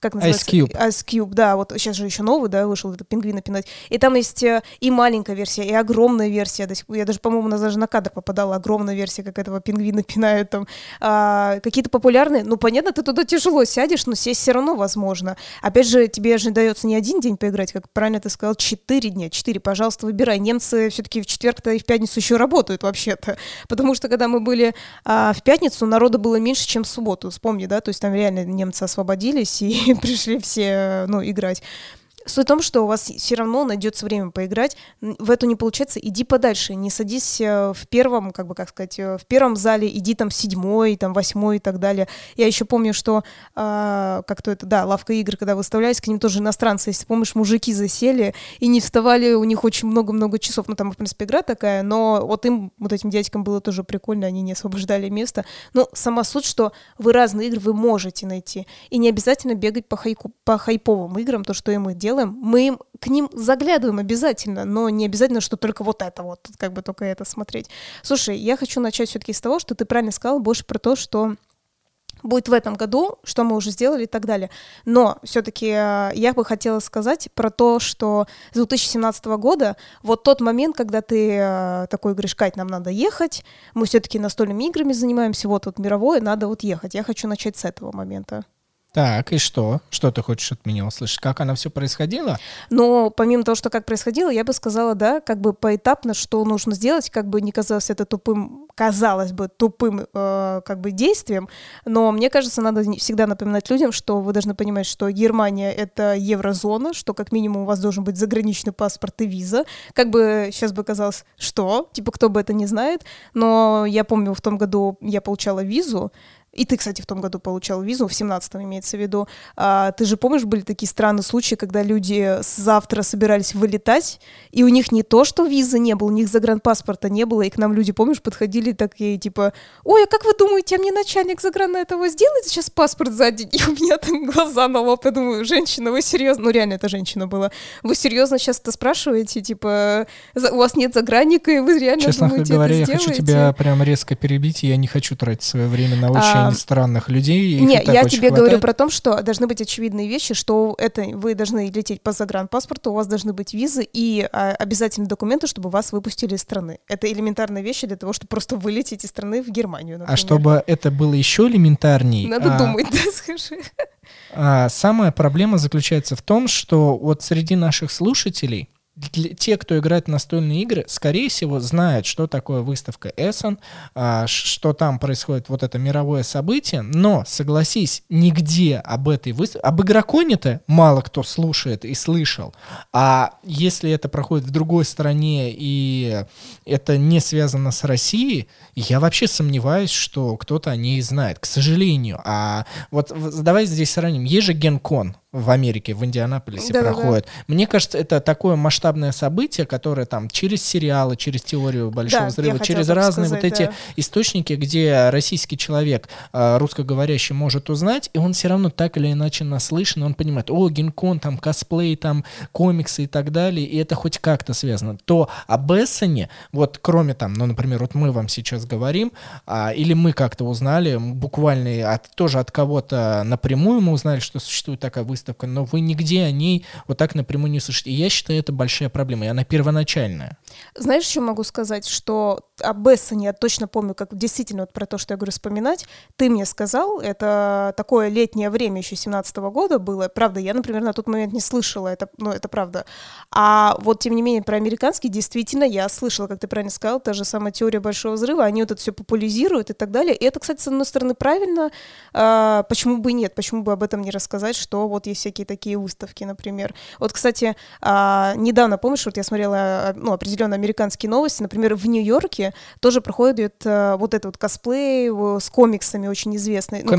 как называется? Ice Cube. Ice Cube, да, вот сейчас же еще новый, да, вышел, это пингвина пинать. И там есть э, и маленькая версия, и огромная версия. Я даже, по-моему, у нас даже на кадр попадала огромная версия, как этого пингвина пинают там. А, какие-то популярные, ну, понятно, ты туда тяжело сядешь, но сесть все равно возможно. Опять же, тебе же дается не один день поиграть, как правильно ты сказал, четыре дня. Четыре, пожалуйста, выбирай. Немцы все-таки в четверг-то и в пятницу еще работают вообще-то. Потому что, когда мы были а, в пятницу, народа было меньше, чем в субботу. Вспомни, да, то есть там реально немцы освободились и пришли все, ну, играть. Суть в том, что у вас все равно найдется время поиграть. В эту не получается, иди подальше, не садись э, в первом, как бы, как сказать, э, в первом зале, иди там седьмой, там восьмой и так далее. Я еще помню, что э, как-то это, да, лавка игр, когда выставлялись, к ним тоже иностранцы, если помнишь, мужики засели и не вставали, у них очень много-много часов. Ну, там, в принципе, игра такая, но вот им, вот этим дядькам было тоже прикольно, они не освобождали место. Но сама суть, что вы разные игры вы можете найти. И не обязательно бегать по, хайку, по хайповым играм, то, что и мы делаем, мы им, к ним заглядываем обязательно, но не обязательно, что только вот это вот, как бы только это смотреть. Слушай, я хочу начать все-таки с того, что ты правильно сказал, больше про то, что будет в этом году, что мы уже сделали и так далее. Но все-таки э, я бы хотела сказать про то, что с 2017 года вот тот момент, когда ты э, такой говоришь, Кать, нам надо ехать, мы все-таки настольными играми занимаемся, вот тут мировое, надо вот ехать. Я хочу начать с этого момента. Так, и что? Что ты хочешь от меня услышать? Как оно все происходило? Но помимо того, что как происходило, я бы сказала, да, как бы поэтапно, что нужно сделать, как бы не казалось это тупым, казалось бы, тупым э, как бы действием, но мне кажется, надо всегда напоминать людям, что вы должны понимать, что Германия — это еврозона, что как минимум у вас должен быть заграничный паспорт и виза. Как бы сейчас бы казалось, что? Типа, кто бы это не знает, но я помню, в том году я получала визу, и ты, кстати, в том году получал визу, в 17-м имеется в виду. А, ты же помнишь, были такие странные случаи, когда люди завтра собирались вылетать, и у них не то, что визы не было, у них загранпаспорта не было, и к нам люди, помнишь, подходили такие, типа, ой, а как вы думаете, а мне начальник заграна этого сделает сейчас паспорт за день? И у меня там глаза на лоб, я думаю, женщина, вы серьезно? Ну, реально, это женщина была. Вы серьезно сейчас это спрашиваете? Типа, у вас нет загранника, и вы реально Честно думаете, говоря, это я сделаете? хочу тебя прям резко перебить, и я не хочу тратить свое время на очень А, странных людей. их и Не, так я очень тебе говорю хватает. про то, что должны быть очевидные вещи, что это вы должны лететь по загранпаспорту, у вас должны быть визы и а, обязательно документы, чтобы вас выпустили из страны. Это элементарные вещи для того, чтобы просто вылететь из страны в Германию, например. А чтобы это было еще элементарней, Надо а, думать, да, скажи. а, самая проблема заключается в том, что вот среди наших слушателей для- те, кто играет в настольные игры, скорее всего, знают, что такое выставка Эссен, а, что там происходит вот это мировое событие, но, согласись, нигде об этой выставке... Об игроконе-то мало кто слушает и слышал, а если это проходит в другой стране и это не связано с Россией, я вообще сомневаюсь, что кто-то о ней знает, к сожалению. А вот давай здесь сравним. Есть же Генкон в Америке, в Индианаполисе Да-да-да. проходит. Мне кажется, это такое масштабное событие, которое там через сериалы, через теорию большого Да, взрыва, через разные сказать, вот эти да. источники, где российский человек, э, русскоговорящий, может узнать, и он все равно так или иначе наслышан, он понимает, о, Генкон, там косплей, там комиксы и так далее, и это хоть как-то связано. То об Эссене, вот кроме там, ну, например, вот мы вам сейчас говорим, а, или мы как-то узнали, буквально от, тоже от кого-то напрямую мы узнали, что существует такая выставка, но вы нигде о ней вот так напрямую не слышите. И я считаю, это большая проблема, и она первоначальная. Знаешь, что могу сказать? Что об Эссене я точно помню, как действительно вот про то, что я говорю, вспоминать. Ты мне сказал, это такое летнее время еще 17 года было. Правда, я, например, на тот момент не слышала, это, ну, это правда. А вот, тем не менее, про американский действительно я слышала, как ты правильно сказал, та же самая теория Большого Взрыва, они вот это все популяризируют и так далее. И это, кстати, с одной стороны, правильно, а, почему бы и нет, почему бы об этом не рассказать, что вот есть всякие такие выставки, например. Вот, кстати, а, недавно, помнишь, вот я смотрела а, ну, определенно американские новости, например, в Нью-Йорке тоже проходит а, вот этот вот косплей э, с комиксами очень известный. Ну,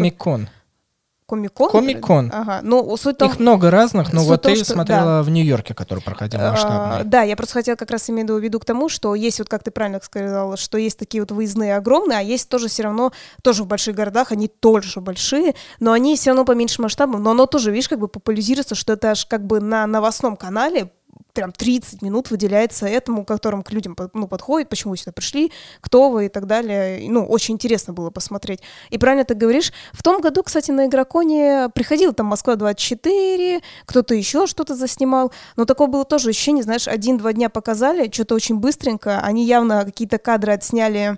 Комик-кон? Комик-кон. Ага, ну, суть том... Их много разных, но вот том, ты что- смотрела в Нью-Йорке, который проходил А, масштабный. Да, я просто хотела как раз имею в виду к тому, что есть, вот как ты правильно сказала, что есть такие вот выездные огромные, а есть тоже все равно, тоже в больших городах, они тоже большие, но они все равно поменьше масштабом, но оно тоже, видишь, как бы популяризируется, что это аж как бы на новостном канале прям 30 минут выделяется этому, которым к людям ну, подходит, почему вы сюда пришли, кто вы и так далее. Ну, очень интересно было посмотреть. И правильно ты говоришь. В том году, кстати, на Игроконе приходила там Москва-24, кто-то еще что-то заснимал. Но такое было тоже ощущение, знаешь, один-два дня показали, что-то очень быстренько. Они явно какие-то кадры отсняли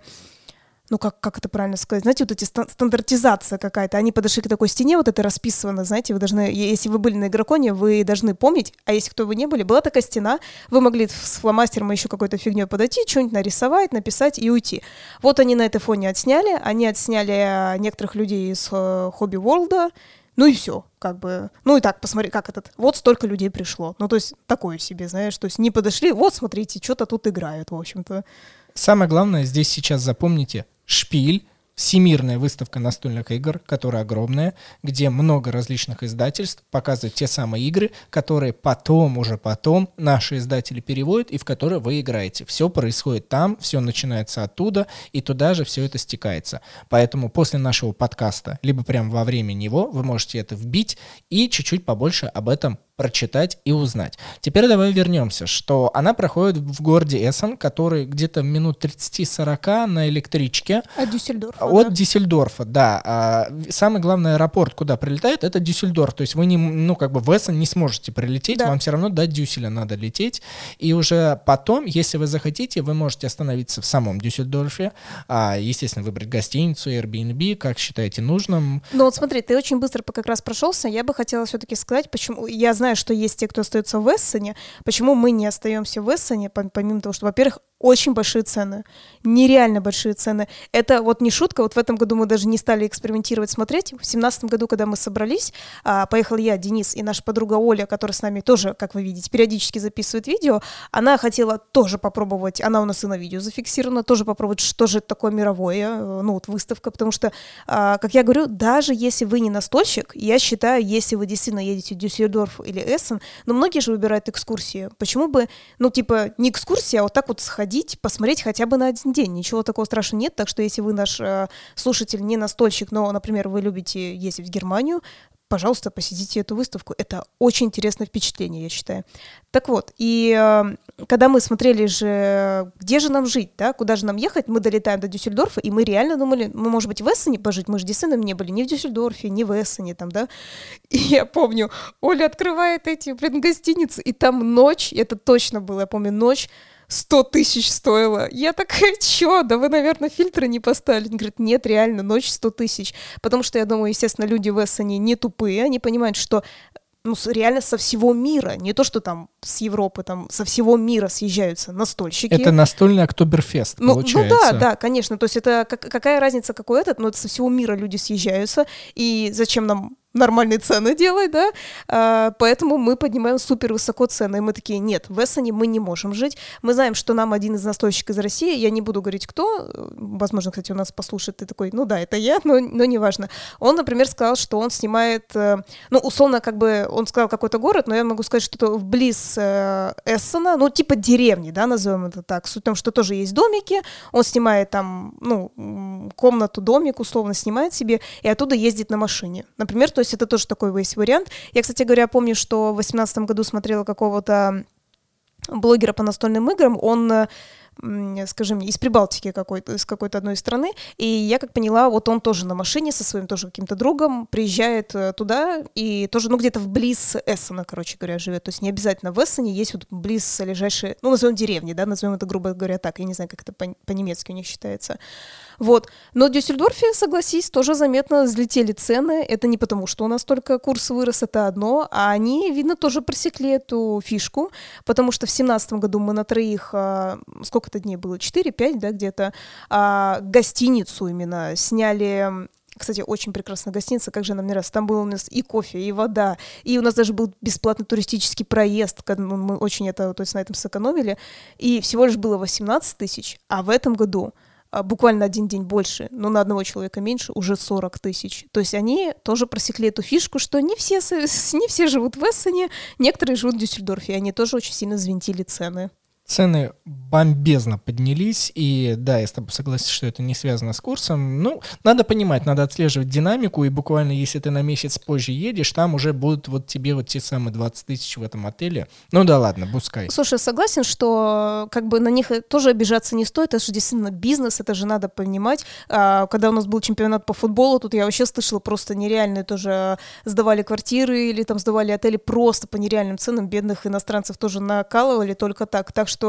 ну как, как это правильно сказать, знаете, вот эти стан- стандартизация какая-то, они подошли к такой стене, вот это расписано, знаете, вы должны, если вы были на игроконе, вы должны помнить, а если кто вы не были, была такая стена, вы могли с фломастером еще какой-то фигней подойти, что-нибудь нарисовать, написать и уйти. Вот они на этой фоне отсняли, они отсняли э, некоторых людей из э, Хобби Ворлда, ну и все, как бы. Ну и так, посмотри, как этот. Вот столько людей пришло. Ну, то есть, такое себе, знаешь, то есть не подошли, вот, смотрите, что-то тут играют, в общем-то. Самое главное здесь сейчас запомните шпиль, всемирная выставка настольных игр, которая огромная, где много различных издательств показывают те самые игры, которые потом, уже потом наши издатели переводят и в которые вы играете. Все происходит там, все начинается оттуда, и туда же все это стекается. Поэтому после нашего подкаста, либо прямо во время него, вы можете это вбить и чуть-чуть побольше об этом прочитать и узнать. Теперь давай вернемся, что она проходит в городе Эссен, который где-то минут 30-40 на электричке. От Дюссельдорфа, От да. Дюссельдорфа, да. А, самый главный аэропорт, куда прилетает, это Дюссельдорф. То есть вы не, ну, как бы в Эссен не сможете прилететь, Да. вам все равно до Дюсселя надо лететь. И уже потом, если вы захотите, вы можете остановиться в самом Дюссельдорфе, а, естественно, выбрать гостиницу, Airbnb, как считаете нужным. Ну вот смотри, ты очень быстро как раз прошелся. Я бы хотела все-таки сказать, почему... Я знаю, что есть те, кто остается в Эссене. Почему мы не остаемся в Эссене, пом- помимо того, что, во-первых, очень большие цены. Нереально большие цены. Это вот не шутка. Вот в этом году мы даже не стали экспериментировать, смотреть. В семнадцатом году, когда мы собрались, а, поехал я, Денис и наша подруга Оля, которая с нами тоже, как вы видите, периодически записывает видео. Она хотела тоже попробовать, она у нас и на видео зафиксирована, тоже попробовать, что же это такое мировое, э, ну вот выставка, потому что, а, как я говорю, даже если вы не настольщик, я считаю, если вы действительно едете в Дюссельдорф или Эссен, но многие же выбирают экскурсии. Почему бы, ну типа, не экскурсия, а вот так вот сходить, посмотреть хотя бы на один день. Ничего такого страшного нет, так что если вы наш э, слушатель не настольщик, но, например, вы любите ездить в Германию, пожалуйста, посетите эту выставку. Это очень интересное впечатление, я считаю. Так вот, и э, когда мы смотрели же, где же нам жить, да, куда же нам ехать, мы долетаем до Дюссельдорфа, и мы реально думали, мы, может быть, в Эссене пожить, мы же действительно не были ни в Дюссельдорфе, ни в Эссене там, да. И я помню, Оля открывает эти, блин, гостиницы, и там ночь, это точно было, я помню, ночь 100 тысяч стоило. Я такая, чё, да вы, наверное, фильтры не поставили. Они говорят, нет, реально, ночь 100 тысяч. Потому что, я думаю, естественно, люди в Эссене не тупые, они понимают, что ну, с- реально со всего мира, не то, что там с Европы, там со всего мира съезжаются настольщики. Это настольный Октоберфест, Ну, ну получается. да, да, конечно. То есть это как- какая разница, какой этот, но это со всего мира люди съезжаются. И зачем нам нормальные цены делать, да? А, поэтому мы поднимаем супер высоко цены. И мы такие, нет, в Эссене мы не можем жить. Мы знаем, что нам один из настольщиков из России, я не буду говорить, кто, возможно, кстати, у нас послушает, ты такой, ну да, это я, но, но неважно. Он, например, сказал, что он снимает, э, ну, условно, как бы, он сказал какой-то город, но я могу сказать, что это вблиз э, Эссена, ну, типа деревни, да, назовем это так. Суть в том, что тоже есть домики, он снимает там, ну, комнату, домик, условно, снимает себе, и оттуда ездит на машине. Например, то есть это тоже такой есть вариант. Я, кстати говоря, помню, что в 2018 году смотрела какого-то блогера по настольным играм, он скажи мне, из Прибалтики какой-то, из какой-то одной страны, и я как поняла, вот он тоже на машине со своим тоже каким-то другом приезжает э, туда, и тоже, ну, где-то вблиз Эссена, короче говоря, живет, то есть не обязательно в Эссене, есть вот близ лежащие, ну, назовем деревни, да, назовем это, грубо говоря, так, я не знаю, как это по- по-немецки у них считается, вот. Но в Дюссельдорфе, согласись, тоже заметно взлетели цены. Это не потому, что у нас только курс вырос, это одно, а они, видно, тоже просекли эту фишку, потому что в семнадцатом году мы на троих, а, сколько это дней было, 4-5, да, где-то, а, гостиницу именно сняли кстати, очень прекрасная гостиница, как же нам не раз. Там был у нас и кофе, и вода, и у нас даже был бесплатный туристический проезд, ну, мы очень это, то есть на этом сэкономили, и всего лишь было 18 тысяч, а в этом году буквально один день больше, но на одного человека меньше, уже 40 тысяч. То есть они тоже просекли эту фишку, что не все, не все живут в Эссене, некоторые живут в Дюссельдорфе, и они тоже очень сильно взвинтили цены. Цены бомбезно поднялись, и да, я с тобой согласен, что это не связано с курсом. Ну, надо понимать, надо отслеживать динамику, и буквально если ты на месяц позже едешь, там уже будут вот тебе вот те самые 20 тысяч в этом отеле. Ну да ладно, пускай. Слушай, согласен, что как бы на них тоже обижаться не стоит, это же действительно бизнес, это же надо понимать. А, когда у нас был чемпионат по футболу, тут я вообще слышала просто нереальные тоже сдавали квартиры или там сдавали отели просто по нереальным ценам, бедных иностранцев тоже накалывали только так. Так что,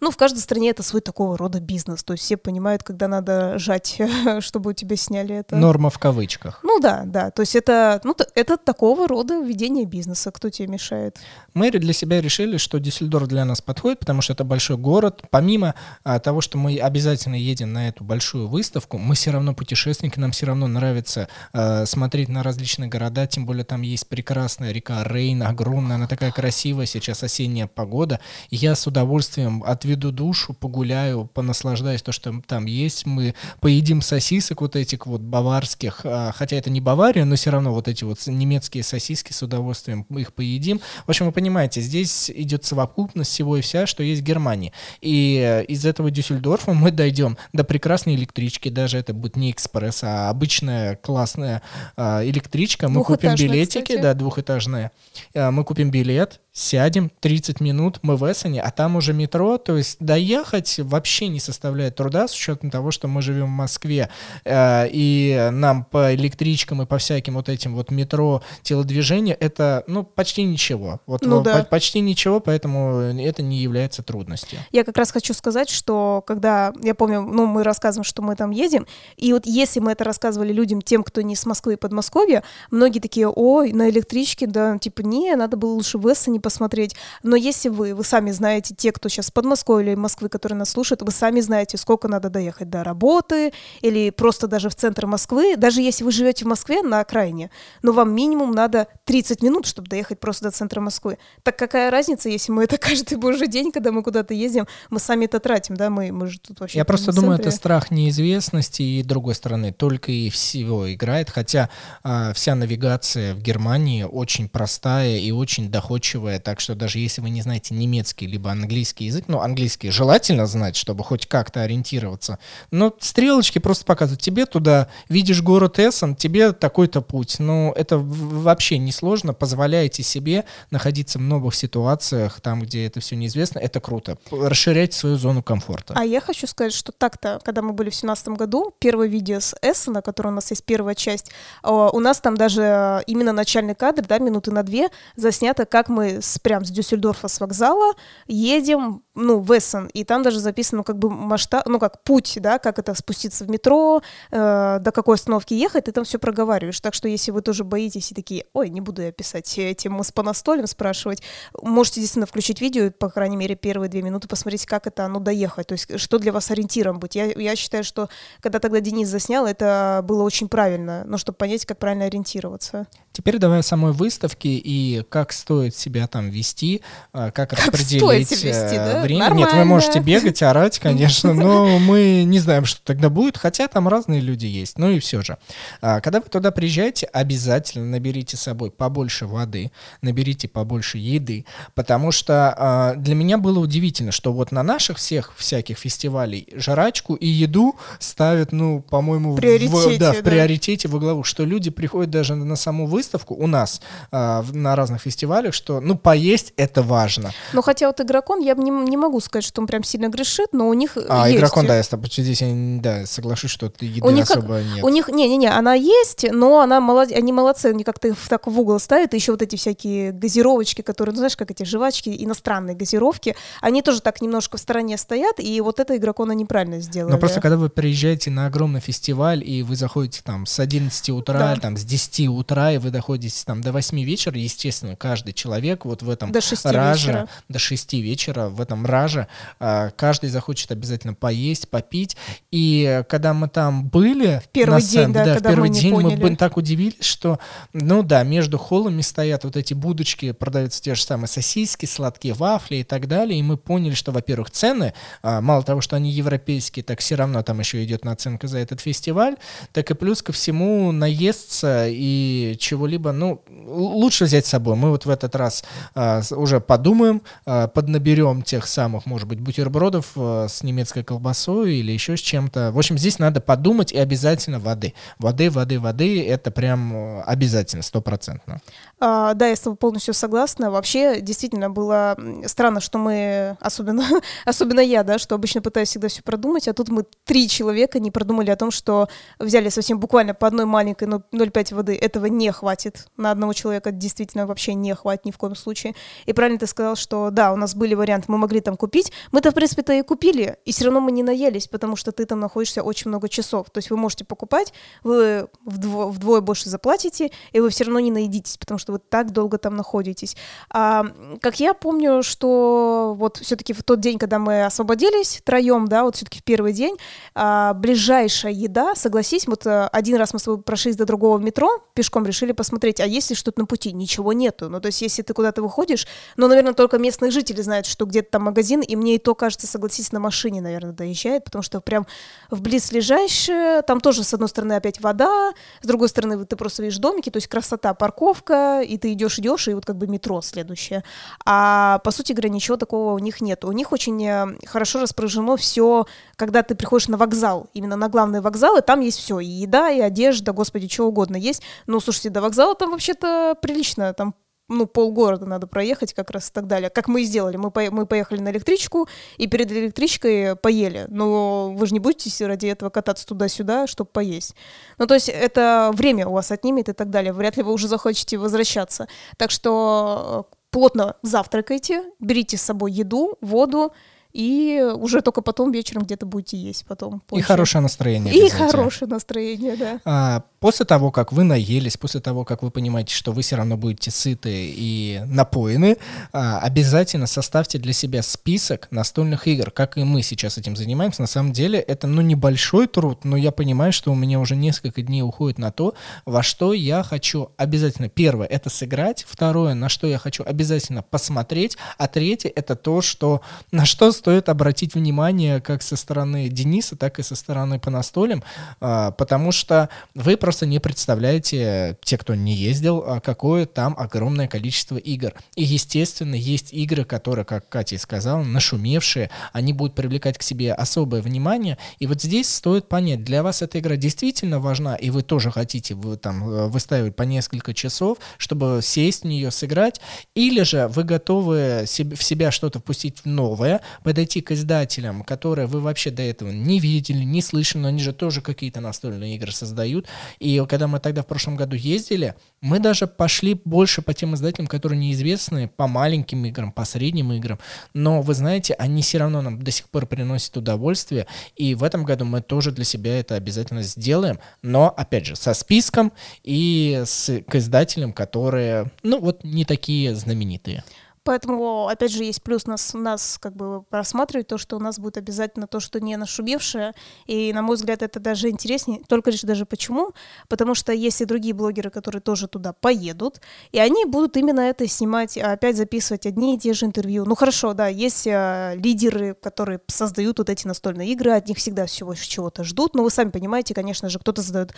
ну, в каждой стране это свой такого рода бизнес, то есть все понимают, когда надо жать, чтобы у тебя сняли это. Норма в кавычках. Ну да, да, то есть это, ну, это такого рода ведение бизнеса, кто тебе мешает. Мы для себя решили, что Дюссельдорф для нас подходит, потому что это большой город. Помимо а, того, что мы обязательно едем на эту большую выставку, мы все равно путешественники, нам все равно нравится а, смотреть на различные города, тем более там есть прекрасная река Рейн, огромная, она такая красивая, сейчас осенняя погода. Я с удовольствием удовольствием отведу душу, погуляю, понаслаждаюсь то, что там есть. Мы поедим сосисок вот этих вот баварских, а, хотя это не Бавария, но все равно вот эти вот немецкие сосиски с удовольствием их поедим. В общем, вы понимаете, здесь идет совокупность всего и вся, что есть в Германии. И из этого Дюссельдорфа мы дойдем до прекрасной электрички, даже это будет не экспресс, а обычная классная а, электричка. Мы купим билетики, кстати. да, двухэтажная. А, мы купим билет, сядем, 30 минут, мы в Эссене, а там уже метро, то есть доехать вообще не составляет труда с учетом того, что мы живем в Москве, э, и нам по электричкам и по всяким вот этим вот метро телодвижения это, ну, почти ничего. Вот, ну, да. почти ничего, поэтому это не является трудностью. Я как раз хочу сказать, что когда, я помню, ну, мы рассказываем, что мы там едем, и вот если мы это рассказывали людям, тем, кто не с Москвы и Подмосковья, многие такие, ой, на электричке, да, типа, не, надо было лучше в Эссене посмотреть. Но если вы, вы сами знаете, те, кто сейчас в Подмосковье или Москвы, которые нас слушают, вы сами знаете, сколько надо доехать до работы или просто даже в центр Москвы, даже если вы живете в Москве на окраине, но вам минимум надо 30 минут, чтобы доехать просто до центра Москвы. Так какая разница, если мы это каждый божий день, когда мы куда-то ездим, мы сами это тратим, да, мы, мы же тут вообще... Я просто думаю, это страх неизвестности, и, другой стороны, только и всего играет, хотя а, вся навигация в Германии очень простая и очень доходчивая первое, так что даже если вы не знаете немецкий либо английский язык, ну, английский желательно знать, чтобы хоть как-то ориентироваться, но стрелочки просто показывают, тебе туда, видишь город Эссен, тебе такой-то путь. Ну, это вообще несложно, позволяете себе находиться в новых ситуациях, там, где это все неизвестно, это круто. Расширяйте свою зону комфорта. А я хочу сказать, что так-то, когда мы были в 2017 году, первое видео с Эссена, которое у нас есть первая часть, а, у нас там даже именно начальный кадр, да, минуты на две, заснято, как мы с, прям с Дюссельдорфа с вокзала едем, ну, в Эссен, и там даже записано, как бы, масштаб, ну, как путь, да, как это спуститься в метро, э, до какой остановки ехать, ты там все проговариваешь. Так что, если вы тоже боитесь и такие, ой, не буду я писать этим с понастолем спрашивать, можете действительно включить видео, по крайней мере, первые две минуты посмотреть, как это, ну, доехать, то есть, что для вас ориентиром быть. Я, я считаю, что, когда тогда Денис заснял, это было очень правильно, ну, чтобы понять, как правильно ориентироваться. Теперь давай о самой выставке и как стоит себя там вести, а, как, как распределить вести, э, да? время. Нормально. Нет, вы можете бегать, орать, конечно, но мы не знаем, что тогда будет, хотя там разные люди есть. Ну и все же. А, когда вы туда приезжаете, обязательно наберите с собой побольше воды, наберите побольше еды, потому что а, для меня было удивительно, что вот на наших всех всяких фестивалей жрачку и еду ставят, ну, по-моему, в, в, да, в да. приоритете во главу, что люди приходят даже на саму выставку, выставку у нас э, на разных фестивалях, что, ну, поесть это важно. Ну, хотя вот игрокон, я не, не могу сказать, что он прям сильно грешит, но у них А, есть. игрокон, да, я с тобой здесь я, да, соглашусь, что еды у них особо как, нет. У них, не-не-не, она есть, но она молод... они молодцы, они как-то их так в угол ставят, и еще вот эти всякие газировочки, которые, ну, знаешь, как эти жвачки, иностранные газировки, они тоже так немножко в стороне стоят, и вот это игрокон они правильно сделали. Но просто когда вы приезжаете на огромный фестиваль, и вы заходите там с 11 утра, да. там с 10 утра, и вы доходите там до 8 вечера, естественно, каждый человек вот в этом до 6 раже, вечера. до 6 вечера, в этом раже, а, каждый захочет обязательно поесть, попить. И когда мы там были... В первый на день, да, да в первый мы день поняли. мы так удивились, что, ну да, между холлами стоят вот эти будочки, продаются те же самые сосиски, сладкие вафли и так далее, и мы поняли, что, во-первых, цены, а, мало того, что они европейские, так все равно там еще идет наценка за этот фестиваль, так и плюс ко всему наесться и чего-либо, ну, лучше взять с собой. Мы вот в этот раз а, уже подумаем, а, поднаберем тех самых, может быть, бутербродов а, с немецкой колбасой или еще с чем-то. В общем, здесь надо подумать и обязательно воды. Воды, воды, воды — это прям э, обязательно, стопроцентно. А, да, я с тобой полностью согласна. Вообще, действительно, было странно, что мы, особенно, особенно я, да, что обычно пытаюсь всегда все продумать, а тут мы три человека не продумали о том, что взяли совсем буквально по одной маленькой 0,5 воды. Этого не хватит на одного человека, действительно вообще не хватит ни в коем случае. И правильно ты сказал, что да, у нас были варианты, мы могли там купить. Мы-то, в принципе-то и купили, и все равно мы не наелись, потому что ты там находишься очень много часов. То есть вы можете покупать, вы вдво- вдвое больше заплатите, и вы все равно не наедитесь, потому что что вы так долго там находитесь. А, как я помню, что вот все-таки в тот день, когда мы освободились троем, да, вот все-таки в первый день, а, ближайшая еда, согласись, вот а, один раз мы с тобой прошлись до другого метро, пешком решили посмотреть, а есть ли что-то на пути? Ничего нету. Ну, то есть, если ты куда-то выходишь, ну, наверное, только местные жители знают, что где-то там магазин, и мне и то, кажется, согласись, на машине, наверное, доезжает, потому что прям в близлежащее, там тоже, с одной стороны, опять вода, с другой стороны, ты просто видишь домики, то есть красота, парковка, и ты идешь, идешь, и вот как бы метро следующее. А, по сути говоря, ничего такого у них нет. У них очень э, хорошо распоряжено все, когда ты приходишь на вокзал, именно на главный вокзал, и там есть все, и еда, и одежда, господи, что угодно есть. Ну, слушайте, до вокзала там вообще-то прилично, там ну, полгорода надо проехать как раз и так далее. Как мы и сделали. Мы, по мы поехали на электричку и перед электричкой поели. Но вы же не будете ради этого кататься туда-сюда, чтобы поесть. Ну, то есть это время у вас отнимет и так далее. Вряд ли вы уже захочете возвращаться. Так что э, плотно завтракайте, берите с собой еду, воду, и уже только потом вечером где-то будете есть потом. Позже. И хорошее настроение. И хорошее настроение, да. А, после того, как вы наелись, после того, как вы понимаете, что вы все равно будете сыты и напоены, а, обязательно составьте для себя список настольных игр, как и мы сейчас этим занимаемся. На самом деле это, ну, небольшой труд, но я понимаю, что у меня уже несколько дней уходит на то, во что я хочу обязательно. Первое — это сыграть. Второе — на что я хочу обязательно посмотреть. А третье — это то, что на что стоит обратить внимание как со стороны Дениса, так и со стороны по настолям, а, потому что вы просто не представляете, те, кто не ездил, а, какое там огромное количество игр. И, естественно, есть игры, которые, как Катя и сказала, нашумевшие, они будут привлекать к себе особое внимание. И вот здесь стоит понять, для вас эта игра действительно важна, и вы тоже хотите вы, там, э, выставить по несколько часов, чтобы сесть в нее, сыграть, или же вы готовы в себя что-то впустить новое, подойти к издателям, которые вы вообще до этого не видели, не слышали, но они же тоже какие-то настольные игры создают. И когда мы тогда в прошлом году ездили, мы даже пошли больше по тем издателям, которые неизвестны, по маленьким играм, по средним играм. Но вы знаете, они все равно нам до сих пор приносят удовольствие. И в этом году мы тоже для себя это обязательно сделаем. Но, опять же, со списком и с, к издателям, которые, ну вот, не такие знаменитые. Поэтому, опять же, есть плюс нас, нас как бы просматривать то, что у нас будет обязательно то, что не нашумевшее. И, на мой взгляд, это даже интереснее. Только лишь даже почему? Потому что есть и другие блогеры, которые тоже туда поедут, и они будут именно это снимать, а опять записывать одни и те же интервью. Ну хорошо, да, есть а, лидеры, которые создают вот эти настольные игры, от них всегда всего чего-то ждут, но вы сами понимаете, конечно же, кто-то задает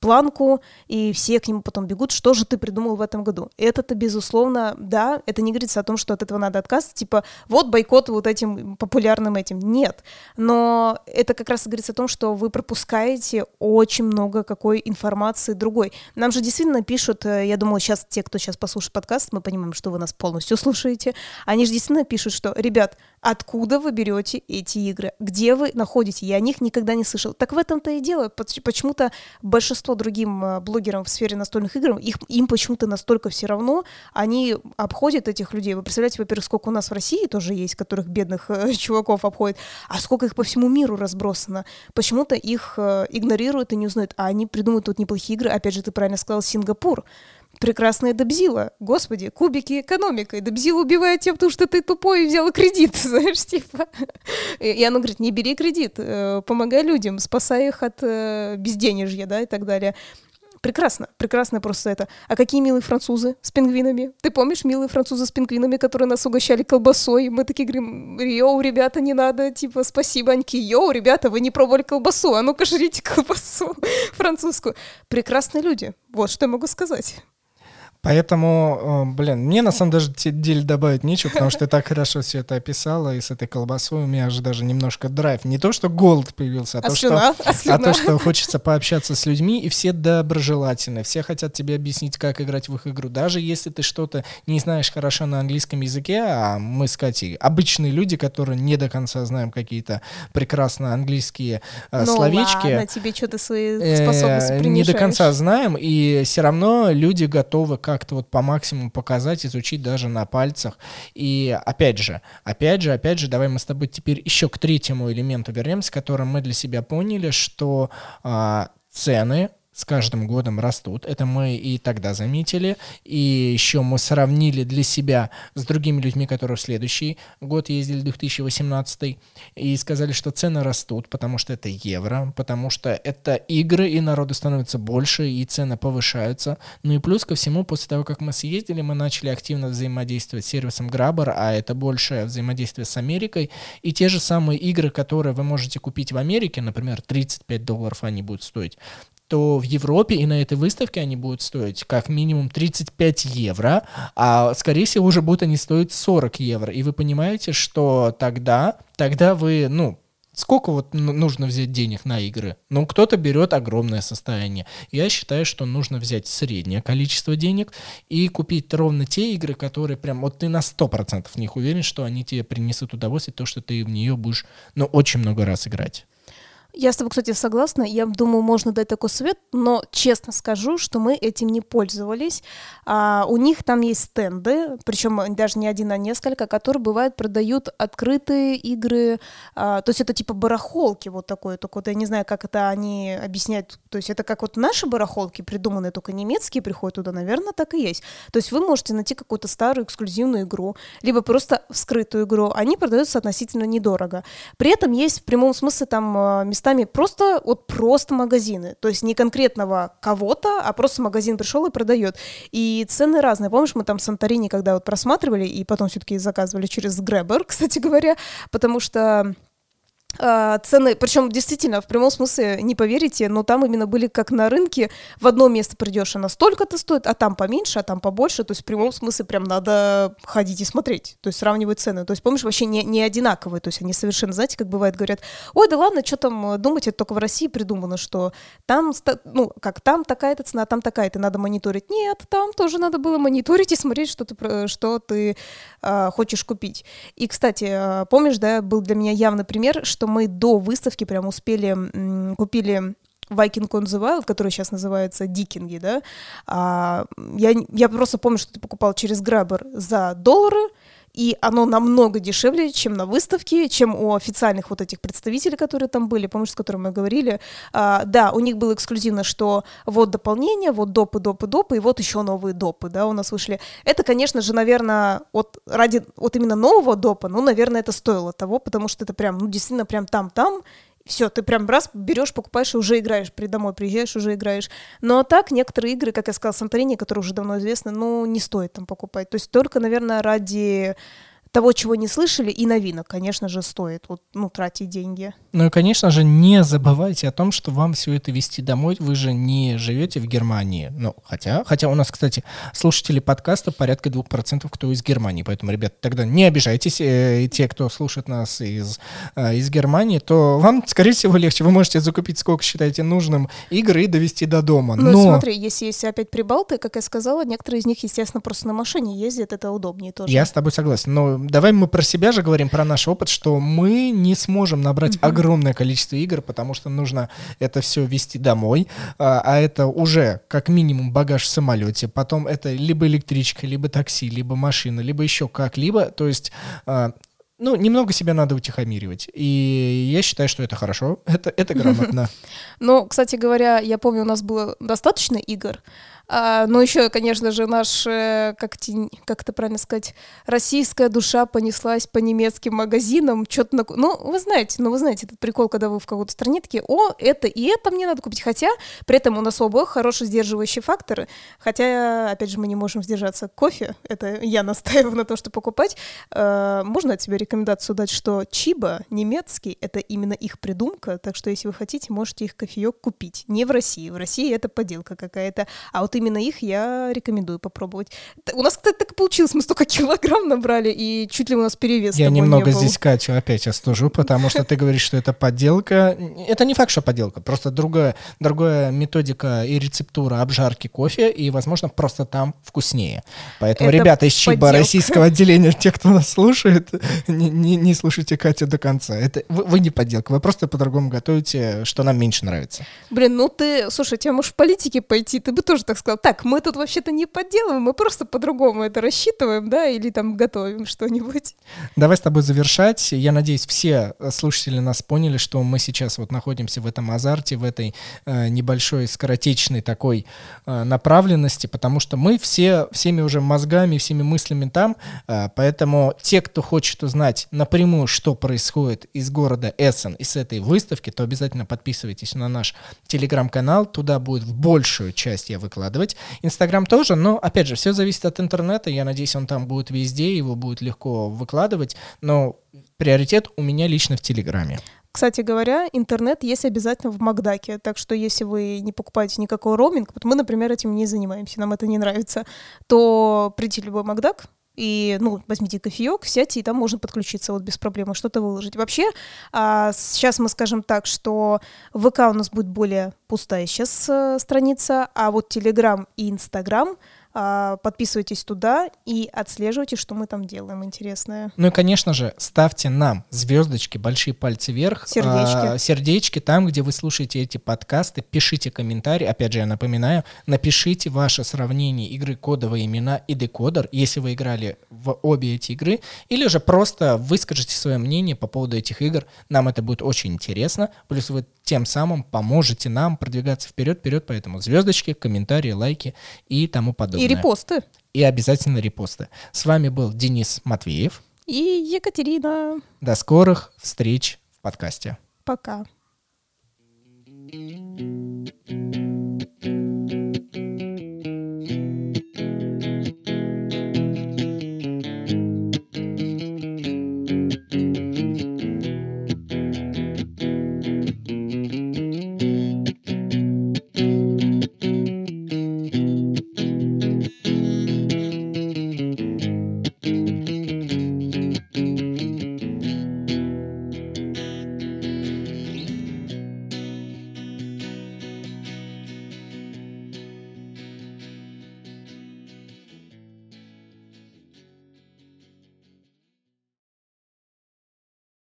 планку, и все к нему потом бегут, что же ты придумал в этом году. Это-то, безусловно, да, это не говорится о том, что от этого надо отказываться, типа, вот бойкот вот этим популярным этим. Нет. Но это как раз говорится о том, что вы пропускаете очень много какой информации другой. Нам же действительно пишут, э, я думаю, сейчас те, кто сейчас послушает подкаст, мы понимаем, что вы нас полностью слушаете, они же действительно пишут, что, ребят, откуда вы берете эти игры? Где вы находите? Я о них никогда не слышал. Так в этом-то и дело. Почему-то большинство другим э, блогерам в сфере настольных игр, их, им почему-то настолько все равно, они обходят этих людей. Вы представляете, во-первых, сколько у нас в России тоже есть, которых бедных э, чуваков обходит, а сколько их по всему миру разбросано. Почему-то их э, игнорируют и не узнают, а они придумывают тут неплохие игры. Опять же, ты правильно сказал, Сингапур прекрасная Debtzilla. Господи, кубики экономикой. Debtzilla убивает тебя, потому что ты тупой и взяла кредит, знаешь, типа. И она говорит, не бери кредит, э, помогай людям, спасай их от э, безденежья, да, и так далее. Прекрасно, прекрасно просто это. А какие милые французы с пингвинами? Ты помнишь милые французы с пингвинами, которые нас угощали колбасой? Мы такие говорим, йоу, ребята, не надо, типа, спасибо, thank you. Йоу, ребята, вы не пробовали колбасу, а ну-ка жрите колбасу французскую. Прекрасные люди, вот что я могу сказать. Поэтому, э, блин, мне на самом деле добавить нечего, потому что ты так хорошо все это описала, и с этой колбасой у меня же даже немножко драйв. Не то, что голод появился, а, а то, слюна? что, а, а то, что хочется пообщаться с людьми, и все доброжелательны, все хотят тебе объяснить, как играть в их игру. Даже если ты что-то не знаешь хорошо на английском языке, а мы с Катей обычные люди, которые не до конца знаем какие-то прекрасно английские э, ну, словечки. ладно, тебе что-то свои способности э, Не до конца знаем, и все равно люди готовы как-то вот по максимуму показать, изучить даже на пальцах. И опять же, опять же, опять же, давай мы с тобой теперь еще к третьему элементу вернемся, которым мы для себя поняли, что а, цены с каждым годом растут. Это мы и тогда заметили. И еще мы сравнили для себя с другими людьми, которые в следующий год ездили, 2018, и сказали, что цены растут, потому что это евро, потому что это игры, и народу становится больше, и цены повышаются. Ну и плюс ко всему, после того, как мы съездили, мы начали активно взаимодействовать с сервисом Grabber, а это большее взаимодействие с Америкой. И те же самые игры, которые вы можете купить в Америке, например, 35 долларов они будут стоить, то в Европе и на этой выставке они будут стоить как минимум 35 евро, а скорее всего уже будут они стоить 40 евро. И вы понимаете, что тогда, тогда вы, ну, Сколько вот нужно взять денег на игры? Ну, кто-то берет огромное состояние. Я считаю, что нужно взять среднее количество денег и купить ровно те игры, которые прям, вот ты на 100% в них уверен, что они тебе принесут удовольствие, то, что ты в нее будешь, ну, очень много раз играть. Я с тобой, кстати, согласна. Я думаю, можно дать такой совет, но честно скажу, что мы этим не пользовались. А, у них там есть стенды, причем даже не один, а несколько, которые бывают продают открытые игры. А, то есть это типа барахолки вот такое. Только вот я не знаю, как это они объясняют. То есть это как вот наши барахолки, придуманные только немецкие, приходят туда, наверное, так и есть. То есть вы можете найти какую-то старую эксклюзивную игру, либо просто вскрытую игру. Они продаются относительно недорого. При этом есть в прямом смысле там а, местами просто, вот просто магазины. То есть не конкретного кого-то, а просто магазин пришел и продает. И цены разные. Помнишь, мы там Санторини, когда вот просматривали, и потом все-таки заказывали через Grabber, кстати говоря, потому что а, цены, причем действительно, в прямом смысле, не поверите, но там именно были как на рынке, в одно место придешь, она столько-то стоит, а там поменьше, а там побольше, то есть в прямом смысле прям надо ходить и смотреть, то есть сравнивать цены, то есть помнишь, вообще не, не одинаковые, то есть они совершенно, знаете, как бывает, говорят, ой, да ладно, что там э, думать, это только в России придумано, что там, ну, как там такая-то цена, там такая-то, надо мониторить, нет, там тоже надо было мониторить и смотреть, что ты, что ты э, хочешь купить. И, кстати, э, помнишь, да, был для меня явный пример, что мы до выставки прям успели, купили Viking on the Wild, который сейчас называется Дикинги, да, а, я, я просто помню, что ты покупал через Grabber за доллары, и оно намного дешевле, чем на выставке, чем у официальных вот этих представителей, которые там были, помнишь, с которыми мы говорили. А, да, у них было эксклюзивно, что вот дополнение, вот допы, допы, допы, и вот еще новые допы, да, у нас вышли. Это, конечно же, наверное, вот ради вот именно нового допа, ну, наверное, это стоило того, потому что это прям, ну, действительно, прям там-там, все, ты прям раз берешь, покупаешь и уже играешь, при домой приезжаешь, уже играешь. Но так некоторые игры, как я сказала, Санторини, которые уже давно известны, ну, не стоит там покупать. То есть только, наверное, ради того, чего не слышали, и новинок, конечно же, стоит вот, ну, тратить деньги. Ну и, конечно же, не забывайте о том, что вам все это вести домой. Вы же не живете в Германии. Ну, хотя, хотя у нас, кстати, слушатели подкаста порядка 2%, кто из Германии. Поэтому, ребят, тогда не обижайтесь. Э, те, кто слушает нас из, э, из Германии, то вам, скорее всего, легче. Вы можете закупить сколько считаете нужным игры и довести до дома. Ну, Но... смотри, если есть опять прибалты, как я сказала, некоторые из них, естественно, просто на машине ездят, это удобнее тоже. Я с тобой согласен. Но давай мы про себя же говорим, про наш опыт, что мы не сможем набрать огромное количество игр, потому что нужно это все вести домой, а, а это уже как минимум багаж в самолете, потом это либо электричка, либо такси, либо машина, либо еще как-либо, то есть а, ну, немного себя надо утихомиривать. И я считаю, что это хорошо, это, это грамотно. Ну, кстати говоря, я помню, у нас было достаточно игр, а, но еще, конечно же, наш, э, как, как это правильно сказать, российская душа понеслась по немецким магазинам, что-то на... Ну, вы знаете, ну, вы знаете этот прикол, когда вы в какой-то стране такие, о, это и это мне надо купить, хотя при этом у нас обоих хорошие сдерживающие факторы, хотя, опять же, мы не можем сдержаться. Кофе, это я настаиваю на то, что покупать. А, можно от себя рекомендацию дать, что Чиба немецкий, это именно их придумка, так что если вы хотите, можете их кофеек купить. Не в России, в России это поделка какая-то, а вот именно их я рекомендую попробовать. У нас, кстати, так и получилось. Мы столько килограмм набрали, и чуть ли у нас перевес Я немного не здесь Катю опять остужу, потому что ты говоришь, что это подделка. Это не факт, что подделка, просто другая, другая методика и рецептура обжарки кофе, и, возможно, просто там вкуснее. Поэтому, это ребята из ЧИБа российского отделения, те, кто нас слушает, не, не, не слушайте Катю до конца. Это, вы, вы не подделка, вы просто по-другому готовите, что нам меньше нравится. Блин, ну ты, слушай, тебе можешь в политике пойти, ты бы тоже так сказал, сказал, так, мы тут вообще-то не подделываем, мы просто по-другому это рассчитываем, да, или там готовим что-нибудь. Давай с тобой завершать. Я надеюсь, все слушатели нас поняли, что мы сейчас вот находимся в этом азарте, в этой э, небольшой скоротечной такой э, направленности, потому что мы все всеми уже мозгами, всеми мыслями там, э, поэтому те, кто хочет узнать напрямую, что происходит из города Эссен и с этой выставки, то обязательно подписывайтесь на наш телеграм-канал, туда будет большую часть я выкладывать. Инстаграм тоже, но, опять же, все зависит от интернета, я надеюсь, он там будет везде, его будет легко выкладывать, но приоритет у меня лично в Телеграме. Кстати говоря, интернет есть обязательно в Макдаке, так что если вы не покупаете никакой роуминг, вот мы, например, этим не занимаемся, нам это не нравится, то прийти в любой Макдак, и, ну, возьмите кофеек, сядьте, и там можно подключиться вот без проблем, что-то выложить. Вообще, а, сейчас мы скажем так, что ВК у нас будет более пустая сейчас а, страница, а вот Телеграм и Инстаграм — подписывайтесь туда и отслеживайте, что мы там делаем интересное. Ну и, конечно же, ставьте нам звездочки, большие пальцы вверх, сердечки. Э, сердечки там, где вы слушаете эти подкасты, пишите комментарии. Опять же, я напоминаю, напишите ваше сравнение игры кодовые имена и декодер, если вы играли в обе эти игры, или же просто выскажите свое мнение по поводу этих игр. Нам это будет очень интересно. Плюс вы тем самым поможете нам продвигаться вперед, вперед, поэтому звездочки, комментарии, лайки и тому подобное. И репосты. И обязательно репосты. С вами был Денис Матвеев. И Екатерина. До скорых встреч в подкасте. Пока. thank you